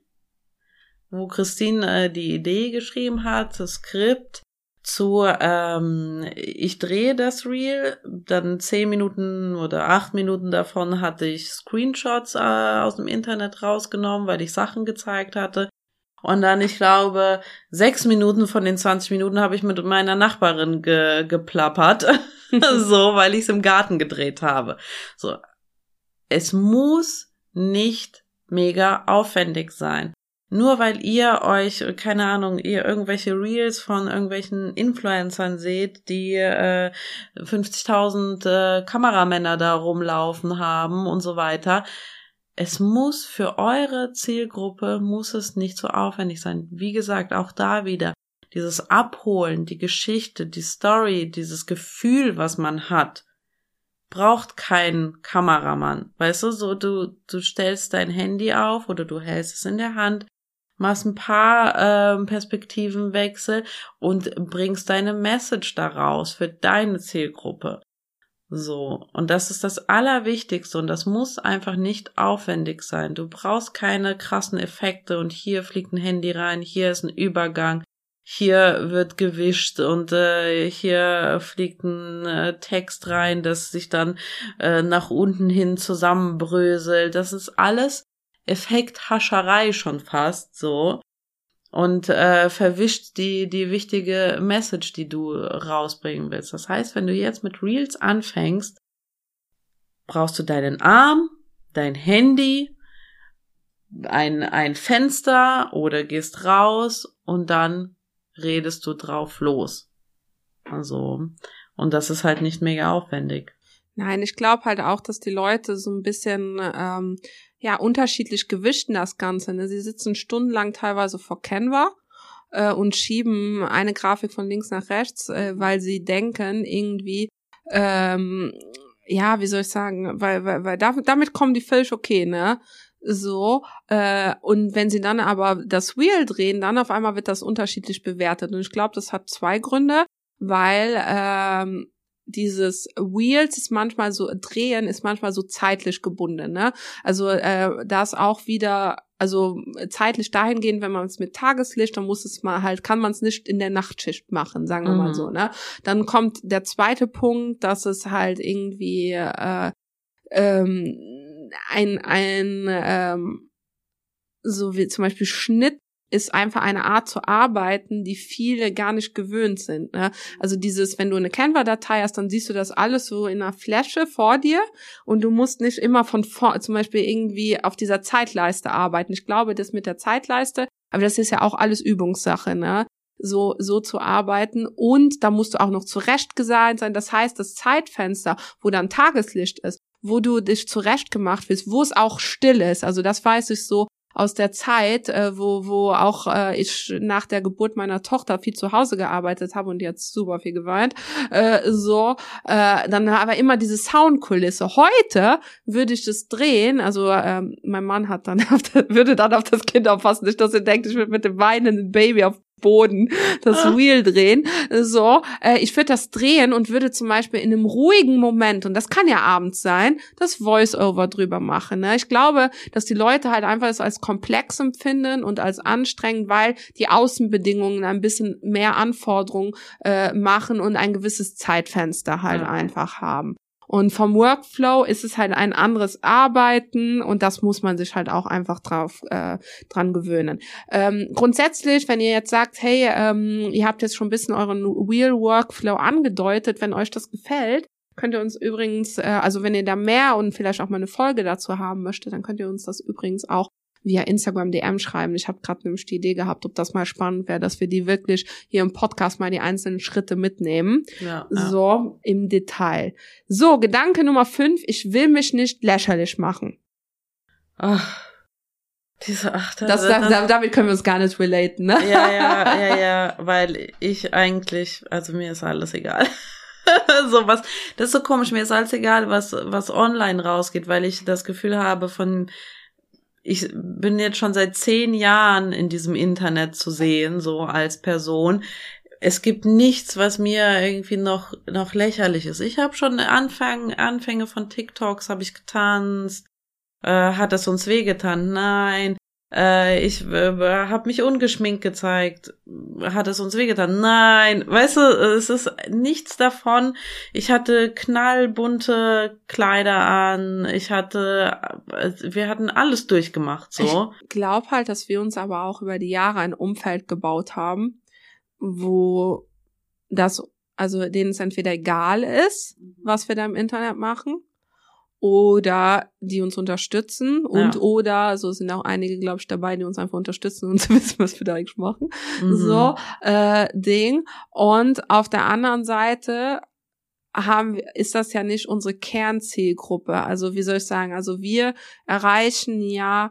Speaker 1: wo Christine äh, die Idee geschrieben hat, das Skript zu ähm, ich drehe das Reel, dann zehn Minuten oder acht Minuten davon hatte ich Screenshots äh, aus dem Internet rausgenommen, weil ich Sachen gezeigt hatte. Und dann, ich glaube, sechs Minuten von den 20 Minuten habe ich mit meiner Nachbarin ge geplappert. so, weil ich es im Garten gedreht habe. So. Es muss nicht mega aufwendig sein nur weil ihr euch, keine Ahnung, ihr irgendwelche Reels von irgendwelchen Influencern seht, die äh, 50.000 äh, Kameramänner da rumlaufen haben und so weiter. Es muss für eure Zielgruppe, muss es nicht so aufwendig sein. Wie gesagt, auch da wieder dieses Abholen, die Geschichte, die Story, dieses Gefühl, was man hat, braucht kein Kameramann. Weißt du, so du, du stellst dein Handy auf oder du hältst es in der Hand, machst ein paar ähm, Perspektivenwechsel und bringst deine Message daraus für deine Zielgruppe. So, und das ist das Allerwichtigste und das muss einfach nicht aufwendig sein. Du brauchst keine krassen Effekte und hier fliegt ein Handy rein, hier ist ein Übergang, hier wird gewischt und äh, hier fliegt ein äh, Text rein, das sich dann äh, nach unten hin zusammenbröselt. Das ist alles Effekthascherei schon fast so und äh, verwischt die die wichtige Message, die du rausbringen willst. Das heißt, wenn du jetzt mit Reels anfängst, brauchst du deinen Arm, dein Handy, ein, ein Fenster oder gehst raus und dann redest du drauf los. Also, und das ist halt nicht mega aufwendig.
Speaker 2: Nein, ich glaube halt auch, dass die Leute so ein bisschen ähm, ja unterschiedlich gewischten das Ganze. Ne? Sie sitzen stundenlang teilweise vor Canva äh, und schieben eine Grafik von links nach rechts, äh, weil sie denken irgendwie ähm, ja, wie soll ich sagen, weil, weil, weil damit, damit kommen die völlig okay, ne? So, äh, und wenn sie dann aber das Wheel drehen, dann auf einmal wird das unterschiedlich bewertet. Und ich glaube, das hat zwei Gründe, weil ähm, dieses Wheels ist manchmal so, drehen ist manchmal so zeitlich gebunden, ne? Also äh, da ist auch wieder, also zeitlich dahingehend, wenn man es mit Tageslicht, dann muss es mal halt, kann man es nicht in der Nachtschicht machen, sagen wir mhm. mal so, ne? Dann kommt der zweite Punkt, dass es halt irgendwie äh, ähm, ein, ein ähm, so wie zum Beispiel Schnitt ist einfach eine Art zu arbeiten, die viele gar nicht gewöhnt sind. Ne? Also dieses, wenn du eine Canva-Datei hast, dann siehst du das alles so in einer Fläche vor dir und du musst nicht immer von vor, zum Beispiel irgendwie auf dieser Zeitleiste arbeiten. Ich glaube, das mit der Zeitleiste, aber das ist ja auch alles Übungssache, ne? so, so zu arbeiten. Und da musst du auch noch zurechtgesehen sein. Das heißt, das Zeitfenster, wo dann Tageslicht ist, wo du dich zurechtgemacht wirst, wo es auch still ist. Also das weiß ich so, aus der Zeit, äh, wo, wo auch äh, ich nach der Geburt meiner Tochter viel zu Hause gearbeitet habe und jetzt super viel geweint, äh, so, äh, dann aber immer diese Soundkulisse. Heute würde ich das drehen, also ähm, mein Mann hat dann auf würde dann auf das Kind aufpassen, nicht, dass er denkt, ich würde mit dem weinenden Baby auf Boden das ah. Wheel drehen. So, äh, ich würde das drehen und würde zum Beispiel in einem ruhigen Moment, und das kann ja abends sein, das Voice-Over drüber machen. Ne? Ich glaube, dass die Leute halt einfach es als komplex empfinden und als anstrengend, weil die Außenbedingungen ein bisschen mehr Anforderungen äh, machen und ein gewisses Zeitfenster halt ja. einfach haben. Und vom Workflow ist es halt ein anderes Arbeiten und das muss man sich halt auch einfach drauf äh, dran gewöhnen. Ähm, grundsätzlich, wenn ihr jetzt sagt, hey, ähm, ihr habt jetzt schon ein bisschen euren Wheel Workflow angedeutet, wenn euch das gefällt, könnt ihr uns übrigens, äh, also wenn ihr da mehr und vielleicht auch mal eine Folge dazu haben möchtet, dann könnt ihr uns das übrigens auch via Instagram DM schreiben. Ich habe gerade nämlich die Idee gehabt, ob das mal spannend wäre, dass wir die wirklich hier im Podcast mal die einzelnen Schritte mitnehmen. Ja, ja. So im Detail. So, Gedanke Nummer fünf, ich will mich nicht lächerlich machen.
Speaker 1: Ach. Diese Achter.
Speaker 2: Das, das, das, damit können wir uns gar nicht relaten, ne?
Speaker 1: Ja, ja, ja, ja, weil ich eigentlich, also mir ist alles egal. so was, das ist so komisch, mir ist alles egal, was, was online rausgeht, weil ich das Gefühl habe, von ich bin jetzt schon seit zehn Jahren in diesem Internet zu sehen, so als Person. Es gibt nichts, was mir irgendwie noch noch lächerlich ist. Ich habe schon Anfang, Anfänge von TikToks habe ich getanzt. Äh, hat es uns wehgetan? Nein. Äh, ich äh, habe mich ungeschminkt gezeigt. Hat es uns wehgetan? Nein. Weißt du, es ist nichts davon. Ich hatte knallbunte Kleider an. Ich hatte, äh, wir hatten alles durchgemacht, so.
Speaker 2: Ich glaube halt, dass wir uns aber auch über die Jahre ein Umfeld gebaut haben, wo das, also denen es entweder egal ist, was wir da im Internet machen, oder die uns unterstützen und ja. oder so sind auch einige glaube ich dabei die uns einfach unterstützen und wissen was wir da eigentlich machen mhm. so äh, Ding und auf der anderen Seite haben ist das ja nicht unsere Kernzielgruppe also wie soll ich sagen also wir erreichen ja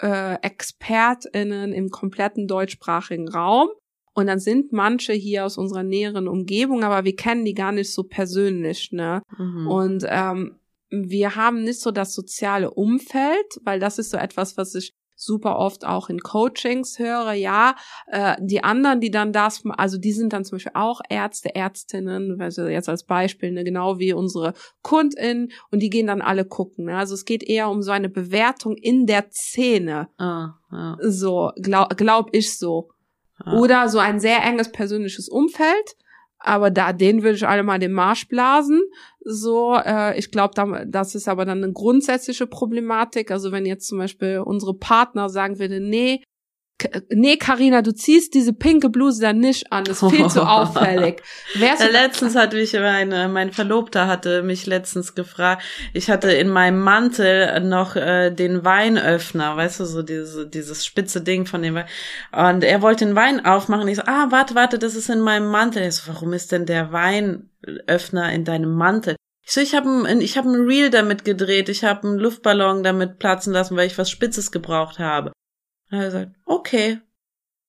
Speaker 2: äh, ExpertInnen im kompletten deutschsprachigen Raum und dann sind manche hier aus unserer näheren Umgebung, aber wir kennen die gar nicht so persönlich, ne? Mhm. Und ähm, wir haben nicht so das soziale Umfeld, weil das ist so etwas, was ich super oft auch in Coachings höre. Ja, äh, die anderen, die dann das, also die sind dann zum Beispiel auch Ärzte, Ärztinnen, also jetzt als Beispiel, ne, genau wie unsere KundInnen und die gehen dann alle gucken. Ne? Also es geht eher um so eine Bewertung in der Szene. Ah, ja. So, glaub, glaub ich so. Ah. Oder so ein sehr enges persönliches Umfeld aber da den würde ich alle mal den Marsch blasen. So, äh, ich glaube, das ist aber dann eine grundsätzliche Problematik. Also wenn jetzt zum Beispiel unsere Partner sagen würde, nee, nee, Karina, du ziehst diese pinke Bluse dann nicht an, das ist viel zu auffällig.
Speaker 1: Wärst ja, letztens hatte mich meine, mein Verlobter hatte mich letztens gefragt, ich hatte in meinem Mantel noch äh, den Weinöffner, weißt du, so diese, dieses spitze Ding von dem Wein. Und er wollte den Wein aufmachen. Ich so, ah, warte, warte, das ist in meinem Mantel. Er so, warum ist denn der Weinöffner in deinem Mantel? Ich so, ich habe ein, ich hab ein Reel damit gedreht, ich habe einen Luftballon damit platzen lassen, weil ich was Spitzes gebraucht habe. Und er gesagt, okay.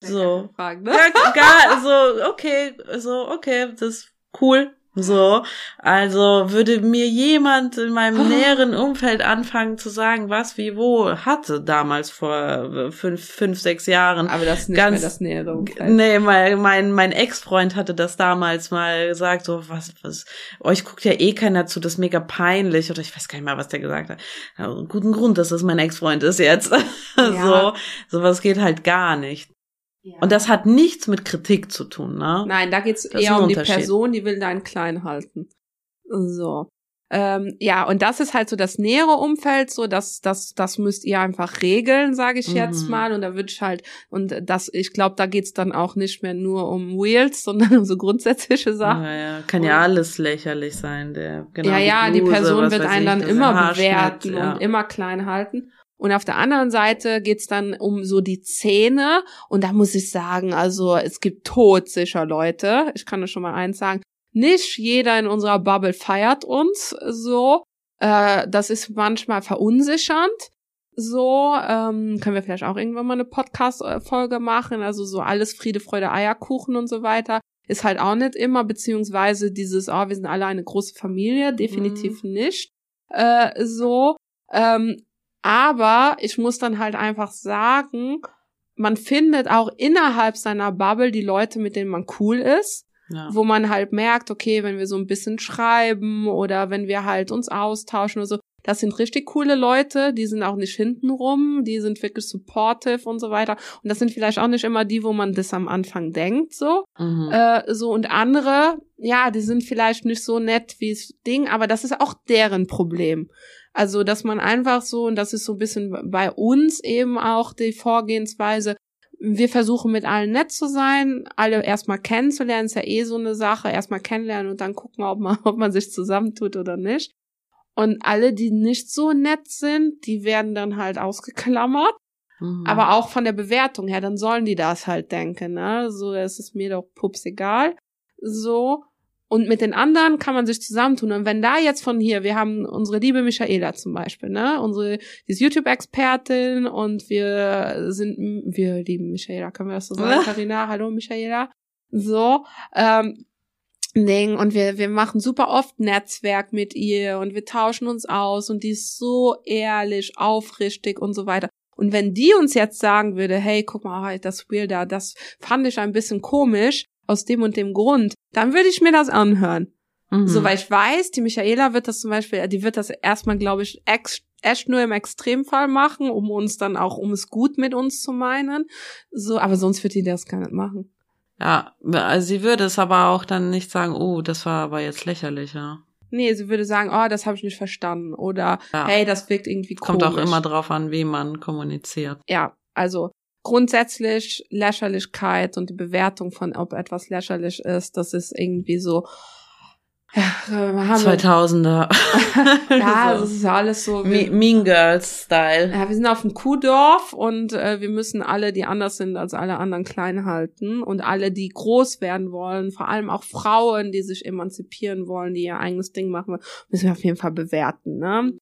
Speaker 1: So. Fragen, ne? Ja, gar, so, okay, so, okay, das ist cool. So, also würde mir jemand in meinem näheren Umfeld anfangen zu sagen, was wie wo hatte damals vor fünf, fünf sechs Jahren.
Speaker 2: Aber das ist nicht ganz, mehr das nähere Umfeld.
Speaker 1: Nee, mein, mein, mein Ex-Freund hatte das damals mal gesagt, so, was, was, euch guckt ja eh keiner zu, das ist mega peinlich, oder ich weiß gar nicht mal, was der gesagt hat. Ja, guten Grund, dass das mein Ex-Freund ist jetzt. Ja. so, sowas geht halt gar nicht. Und das hat nichts mit Kritik zu tun, ne?
Speaker 2: Nein, da geht's das eher um die Person, die will deinen klein halten. So. Ähm, ja, und das ist halt so das nähere Umfeld, so das, das, das müsst ihr einfach regeln, sage ich mhm. jetzt mal. Und da würde ich halt, und das, ich glaube, da geht's dann auch nicht mehr nur um Wheels, sondern um so grundsätzliche Sachen.
Speaker 1: Ja, ja, kann und, ja alles lächerlich sein, der
Speaker 2: genau. Ja, ja, die, Bluse, die Person wird einen dann immer bewerten ja. und immer klein halten. Und auf der anderen Seite geht's dann um so die Zähne. Und da muss ich sagen, also es gibt todsicher Leute. Ich kann nur schon mal eins sagen. Nicht jeder in unserer Bubble feiert uns so. Äh, das ist manchmal verunsichernd. So, ähm, können wir vielleicht auch irgendwann mal eine Podcast-Folge machen. Also so alles Friede, Freude, Eierkuchen und so weiter. Ist halt auch nicht immer, beziehungsweise dieses, oh, wir sind alle eine große Familie, definitiv mhm. nicht. Äh, so. Ähm, aber ich muss dann halt einfach sagen, man findet auch innerhalb seiner Bubble die Leute, mit denen man cool ist. Ja. Wo man halt merkt, okay, wenn wir so ein bisschen schreiben oder wenn wir halt uns austauschen oder so, das sind richtig coole Leute, die sind auch nicht hintenrum, die sind wirklich supportive und so weiter. Und das sind vielleicht auch nicht immer die, wo man das am Anfang denkt, so. Mhm. Äh, so und andere, ja, die sind vielleicht nicht so nett wie das Ding, aber das ist auch deren Problem. Also, dass man einfach so, und das ist so ein bisschen bei uns eben auch die Vorgehensweise, wir versuchen mit allen nett zu sein, alle erstmal kennenzulernen, ist ja eh so eine Sache, erstmal kennenlernen und dann gucken, ob man, ob man sich zusammentut oder nicht. Und alle, die nicht so nett sind, die werden dann halt ausgeklammert. Mhm. Aber auch von der Bewertung her, dann sollen die das halt denken, ne? So, es ist mir doch pups egal. So. Und mit den anderen kann man sich zusammentun. Und wenn da jetzt von hier, wir haben unsere liebe Michaela zum Beispiel, ne? Unsere, die ist YouTube-Expertin und wir sind, wir lieben Michaela, können wir das so sagen, Karina? Hallo Michaela. So, ähm, Ding und wir, wir machen super oft Netzwerk mit ihr und wir tauschen uns aus und die ist so ehrlich, aufrichtig und so weiter. Und wenn die uns jetzt sagen würde, hey, guck mal, das Wheel da, das fand ich ein bisschen komisch, aus dem und dem Grund, dann würde ich mir das anhören. Mhm. So, weil ich weiß, die Michaela wird das zum Beispiel, die wird das erstmal, glaube ich, ex echt nur im Extremfall machen, um uns dann auch, um es gut mit uns zu meinen. So, aber sonst wird die das gar nicht machen.
Speaker 1: Ja, also sie würde es aber auch dann nicht sagen, oh, das war aber jetzt lächerlich, ja.
Speaker 2: Nee, sie würde sagen, oh, das habe ich nicht verstanden. Oder ja. hey, das wirkt irgendwie
Speaker 1: komisch. Kommt auch immer drauf an, wie man kommuniziert.
Speaker 2: Ja, also grundsätzlich Lächerlichkeit und die Bewertung von, ob etwas lächerlich ist, das ist irgendwie so,
Speaker 1: ja, haben 2000er.
Speaker 2: ja, das ist alles so.
Speaker 1: Wie, mean Girls Style.
Speaker 2: Ja, wir sind auf dem Kuhdorf und äh, wir müssen alle, die anders sind als alle anderen, klein halten und alle, die groß werden wollen, vor allem auch Frauen, die sich emanzipieren wollen, die ihr eigenes Ding machen, müssen wir auf jeden Fall bewerten, ne?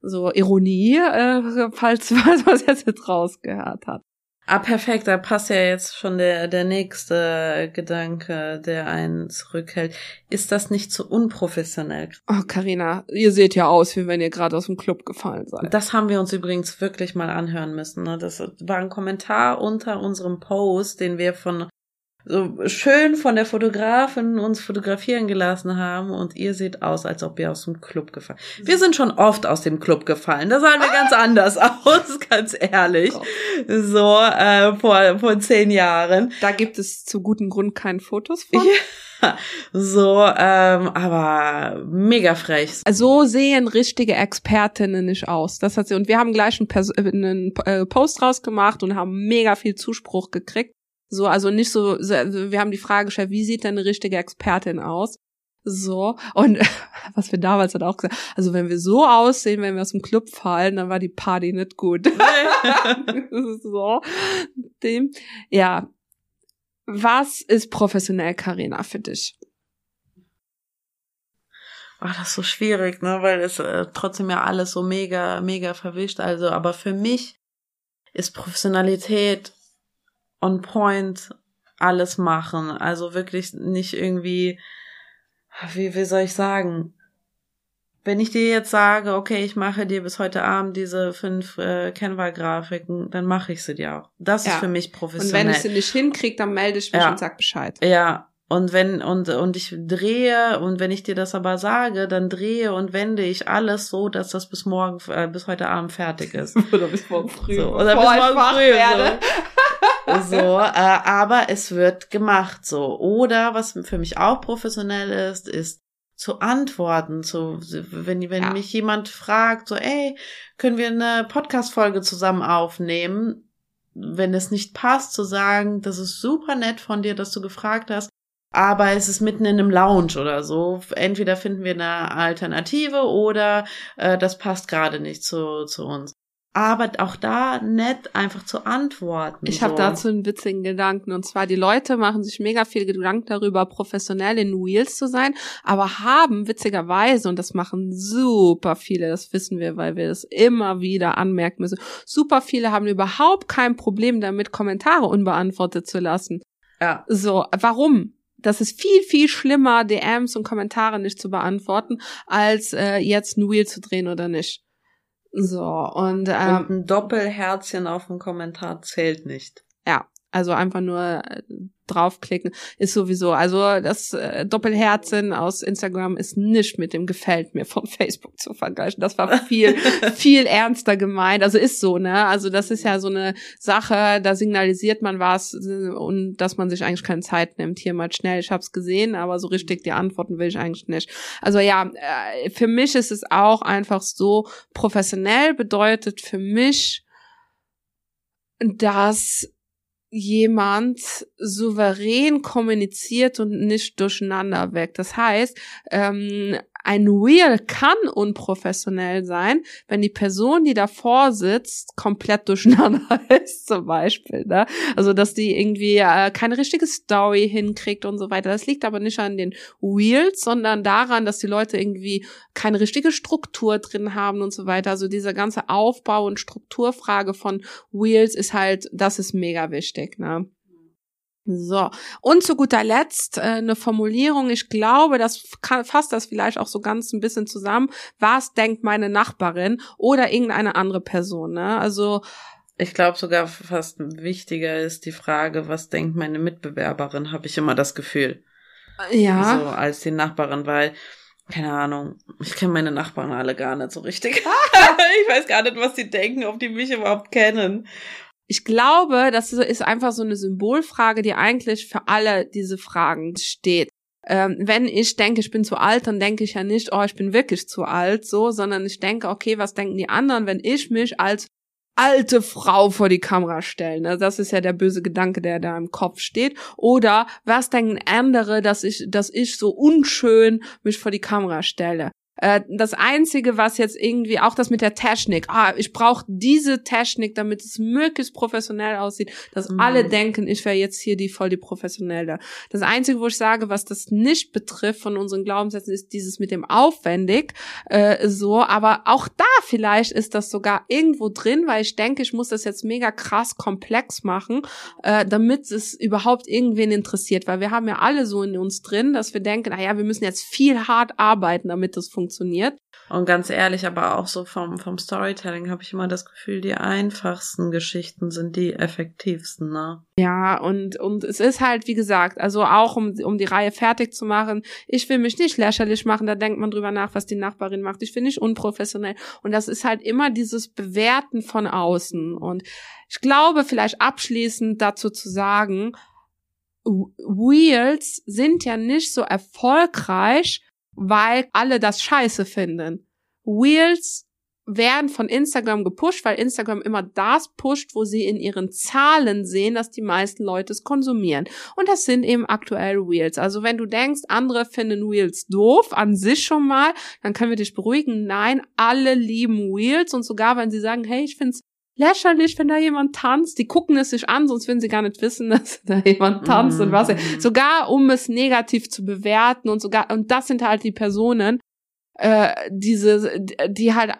Speaker 2: So Ironie, äh, falls was was jetzt jetzt rausgehört hat.
Speaker 1: Ah, perfekt, da passt ja jetzt schon der, der nächste Gedanke, der einen zurückhält. Ist das nicht zu unprofessionell?
Speaker 2: Oh, Karina, ihr seht ja aus, wie wenn ihr gerade aus dem Club gefallen seid.
Speaker 1: Das haben wir uns übrigens wirklich mal anhören müssen. Ne? Das war ein Kommentar unter unserem Post, den wir von so schön von der Fotografin uns fotografieren gelassen haben und ihr seht aus, als ob ihr aus dem Club gefallen. Wir sind schon oft aus dem Club gefallen. Da sahen wir ganz anders aus, ganz ehrlich. So äh, vor vor zehn Jahren.
Speaker 2: Da gibt es zu gutem Grund keine Fotos von.
Speaker 1: Ja. So, ähm, aber mega frech.
Speaker 2: So sehen richtige Expertinnen nicht aus. Das hat sie und wir haben gleich einen, Pers einen äh, Post rausgemacht und haben mega viel Zuspruch gekriegt. So, also nicht so, also wir haben die Frage gestellt, wie sieht denn eine richtige Expertin aus? So, und was wir damals halt auch gesagt also wenn wir so aussehen, wenn wir aus dem Club fallen, dann war die Party nicht gut. so, dem, ja. Was ist professionell, Karina, für dich?
Speaker 1: Ach, das ist so schwierig, ne, weil es äh, trotzdem ja alles so mega, mega verwischt. Also, aber für mich ist Professionalität on point alles machen. Also wirklich nicht irgendwie, wie, wie soll ich sagen? Wenn ich dir jetzt sage, okay, ich mache dir bis heute Abend diese fünf äh, Canva-Grafiken, dann mache ich sie dir auch. Das ja. ist für mich professionell.
Speaker 2: Und wenn ich sie nicht hinkriege, dann melde ich mich ja. und sag Bescheid.
Speaker 1: Ja, und wenn, und, und ich drehe, und wenn ich dir das aber sage, dann drehe und wende ich alles so, dass das bis morgen, äh, bis heute Abend fertig ist.
Speaker 2: oder bis morgen früh.
Speaker 1: So, oder bis morgen früh. Werde. So. so, äh, aber es wird gemacht so. Oder was für mich auch professionell ist, ist zu antworten, zu, wenn, wenn ja. mich jemand fragt, so, ey, können wir eine Podcast-Folge zusammen aufnehmen? Wenn es nicht passt, zu sagen, das ist super nett von dir, dass du gefragt hast, aber es ist mitten in einem Lounge oder so. Entweder finden wir eine Alternative oder äh, das passt gerade nicht zu, zu uns. Aber auch da nett einfach zu antworten.
Speaker 2: Ich so. habe dazu einen witzigen Gedanken. Und zwar, die Leute machen sich mega viel Gedanken darüber, professionell in Wheels zu sein, aber haben witzigerweise, und das machen super viele, das wissen wir, weil wir es immer wieder anmerken müssen, super viele haben überhaupt kein Problem damit, Kommentare unbeantwortet zu lassen.
Speaker 1: Ja.
Speaker 2: So, warum? Das ist viel, viel schlimmer, DMs und Kommentare nicht zu beantworten, als äh, jetzt ein Wheel zu drehen oder nicht. So, und, ähm,
Speaker 1: und ein Doppelherzchen auf dem Kommentar zählt nicht.
Speaker 2: Ja, also einfach nur äh, draufklicken ist sowieso. Also das äh, Doppelherzen aus Instagram ist nicht mit dem gefällt mir von Facebook zu vergleichen. Das war viel viel ernster gemeint. Also ist so, ne? Also das ist ja so eine Sache, da signalisiert man was äh, und dass man sich eigentlich keine Zeit nimmt. Hier mal schnell, ich hab's gesehen, aber so richtig die Antworten will ich eigentlich nicht. Also ja, äh, für mich ist es auch einfach so professionell bedeutet für mich dass jemand souverän kommuniziert und nicht durcheinander weg. Das heißt, ähm, ein Wheel kann unprofessionell sein, wenn die Person, die davor sitzt, komplett durcheinander ist, zum Beispiel. Ne? Also, dass die irgendwie äh, keine richtige Story hinkriegt und so weiter. Das liegt aber nicht an den Wheels, sondern daran, dass die Leute irgendwie keine richtige Struktur drin haben und so weiter. Also dieser ganze Aufbau und Strukturfrage von Wheels ist halt, das ist mega wichtig. Ne? So, und zu guter Letzt äh, eine Formulierung, ich glaube, das fasst das vielleicht auch so ganz ein bisschen zusammen. Was denkt meine Nachbarin oder irgendeine andere Person? Ne? Also
Speaker 1: ich glaube sogar fast wichtiger ist die Frage, was denkt meine Mitbewerberin, habe ich immer das Gefühl.
Speaker 2: Ja.
Speaker 1: So als die Nachbarin, weil keine Ahnung, ich kenne meine Nachbarn alle gar nicht so richtig. ich weiß gar nicht, was die denken, ob die mich überhaupt kennen
Speaker 2: ich glaube, das ist einfach so eine Symbolfrage, die eigentlich für alle diese Fragen steht. Ähm, wenn ich denke, ich bin zu alt, dann denke ich ja nicht, oh, ich bin wirklich zu alt, so, sondern ich denke, okay, was denken die anderen, wenn ich mich als alte Frau vor die Kamera stelle? Ne? Das ist ja der böse Gedanke, der da im Kopf steht. Oder was denken andere, dass ich, dass ich so unschön mich vor die Kamera stelle? Äh, das Einzige, was jetzt irgendwie, auch das mit der Technik, ah, ich brauche diese Technik, damit es möglichst professionell aussieht, dass mhm. alle denken, ich wäre jetzt hier die voll die Professionelle. Das Einzige, wo ich sage, was das nicht betrifft von unseren Glaubenssätzen, ist dieses mit dem aufwendig, äh, so, aber auch da vielleicht ist das sogar irgendwo drin, weil ich denke, ich muss das jetzt mega krass komplex machen, äh, damit es überhaupt irgendwen interessiert, weil wir haben ja alle so in uns drin, dass wir denken, naja, wir müssen jetzt viel hart arbeiten, damit das funktioniert funktioniert.
Speaker 1: Und ganz ehrlich, aber auch so vom, vom Storytelling habe ich immer das Gefühl, die einfachsten Geschichten sind die effektivsten, ne?
Speaker 2: Ja, und, und es ist halt, wie gesagt, also auch um, um die Reihe fertig zu machen, ich will mich nicht lächerlich machen, da denkt man drüber nach, was die Nachbarin macht. Ich will nicht unprofessionell. Und das ist halt immer dieses Bewerten von außen. Und ich glaube, vielleicht abschließend dazu zu sagen, Wheels sind ja nicht so erfolgreich, weil alle das scheiße finden. Wheels werden von Instagram gepusht, weil Instagram immer das pusht, wo sie in ihren Zahlen sehen, dass die meisten Leute es konsumieren. Und das sind eben aktuell Wheels. Also wenn du denkst, andere finden Wheels doof, an sich schon mal, dann können wir dich beruhigen. Nein, alle lieben Wheels und sogar wenn sie sagen, hey, ich find's lächerlich, wenn da jemand tanzt. Die gucken es sich an, sonst würden sie gar nicht wissen, dass da jemand tanzt mm. und was. Mhm. Sogar um es negativ zu bewerten und sogar, und das sind halt die Personen, äh, diese, die halt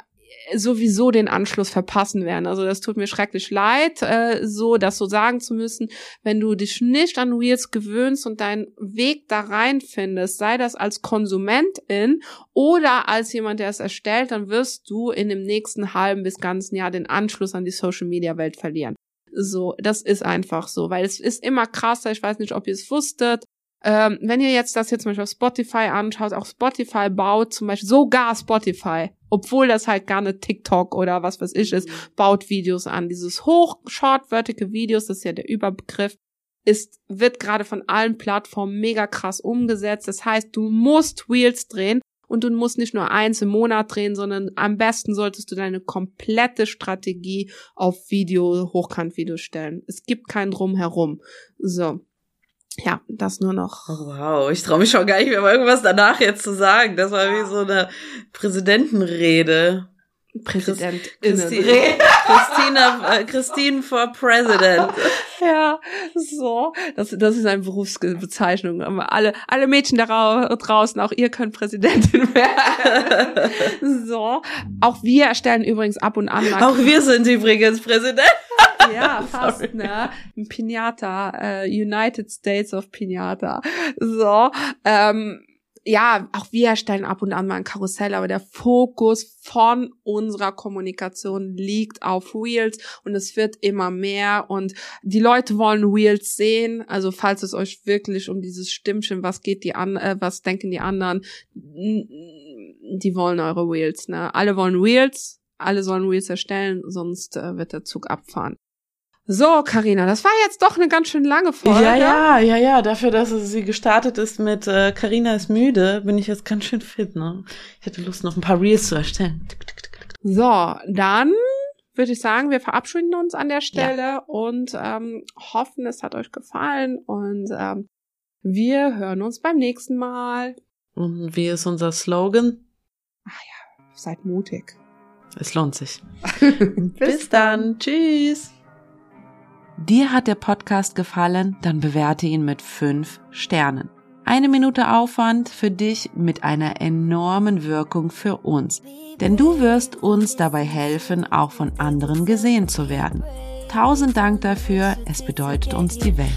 Speaker 2: sowieso den Anschluss verpassen werden. Also das tut mir schrecklich leid, äh, so das so sagen zu müssen. Wenn du dich nicht an Reels gewöhnst und deinen Weg da rein findest, sei das als Konsumentin oder als jemand, der es erstellt, dann wirst du in dem nächsten halben bis ganzen Jahr den Anschluss an die Social Media Welt verlieren. So, das ist einfach so, weil es ist immer krasser. Ich weiß nicht, ob ihr es wusstet. Ähm, wenn ihr jetzt das jetzt zum Beispiel auf Spotify anschaut, auch Spotify baut zum Beispiel, sogar Spotify, obwohl das halt gar nicht TikTok oder was weiß ich ist, baut Videos an. Dieses hoch-shortwörtige Videos, das ist ja der Überbegriff, ist, wird gerade von allen Plattformen mega krass umgesetzt. Das heißt, du musst Wheels drehen und du musst nicht nur eins im Monat drehen, sondern am besten solltest du deine komplette Strategie auf Video, Hochkant-Video stellen. Es gibt kein Drumherum. So ja, das nur noch.
Speaker 1: Oh, wow, ich traue mich schon gar nicht mehr, irgendwas danach jetzt zu sagen. Das war wie so eine Präsidentenrede.
Speaker 2: Präsident
Speaker 1: Christi Christina, äh, Christine for President.
Speaker 2: Ja, so. Das, das ist eine Berufsbezeichnung. Alle, alle Mädchen da draußen, auch ihr könnt Präsidentin werden. so. Auch wir erstellen übrigens ab und an.
Speaker 1: Auch wir sind übrigens Präsident.
Speaker 2: Ja, fast, ne? Pinata, äh, United States of Pinata. So, ähm, ja, auch wir stellen ab und an mal ein Karussell, aber der Fokus von unserer Kommunikation liegt auf Reels und es wird immer mehr und die Leute wollen Reels sehen. Also falls es euch wirklich um dieses Stimmchen, was geht die an, äh, was denken die anderen, die wollen eure Reels, ne? Alle wollen Reels, alle sollen Reels erstellen, sonst äh, wird der Zug abfahren. So, Karina, das war jetzt doch eine ganz schön lange Folge.
Speaker 1: Ja, ja, ja, ja. Dafür, dass sie gestartet ist mit Karina äh, ist müde, bin ich jetzt ganz schön fit. Ne? Ich hätte Lust, noch ein paar Reels zu erstellen.
Speaker 2: So, dann würde ich sagen, wir verabschieden uns an der Stelle ja. und ähm, hoffen, es hat euch gefallen und ähm, wir hören uns beim nächsten Mal.
Speaker 1: Und wie ist unser Slogan?
Speaker 2: Ach ja, seid mutig.
Speaker 1: Es lohnt sich. Bis, Bis dann. Tschüss. Dir hat der Podcast gefallen, dann bewerte ihn mit fünf Sternen. Eine Minute Aufwand für dich mit einer enormen Wirkung für uns. Denn du wirst uns dabei helfen, auch von anderen gesehen zu werden. Tausend Dank dafür, es bedeutet uns die Welt.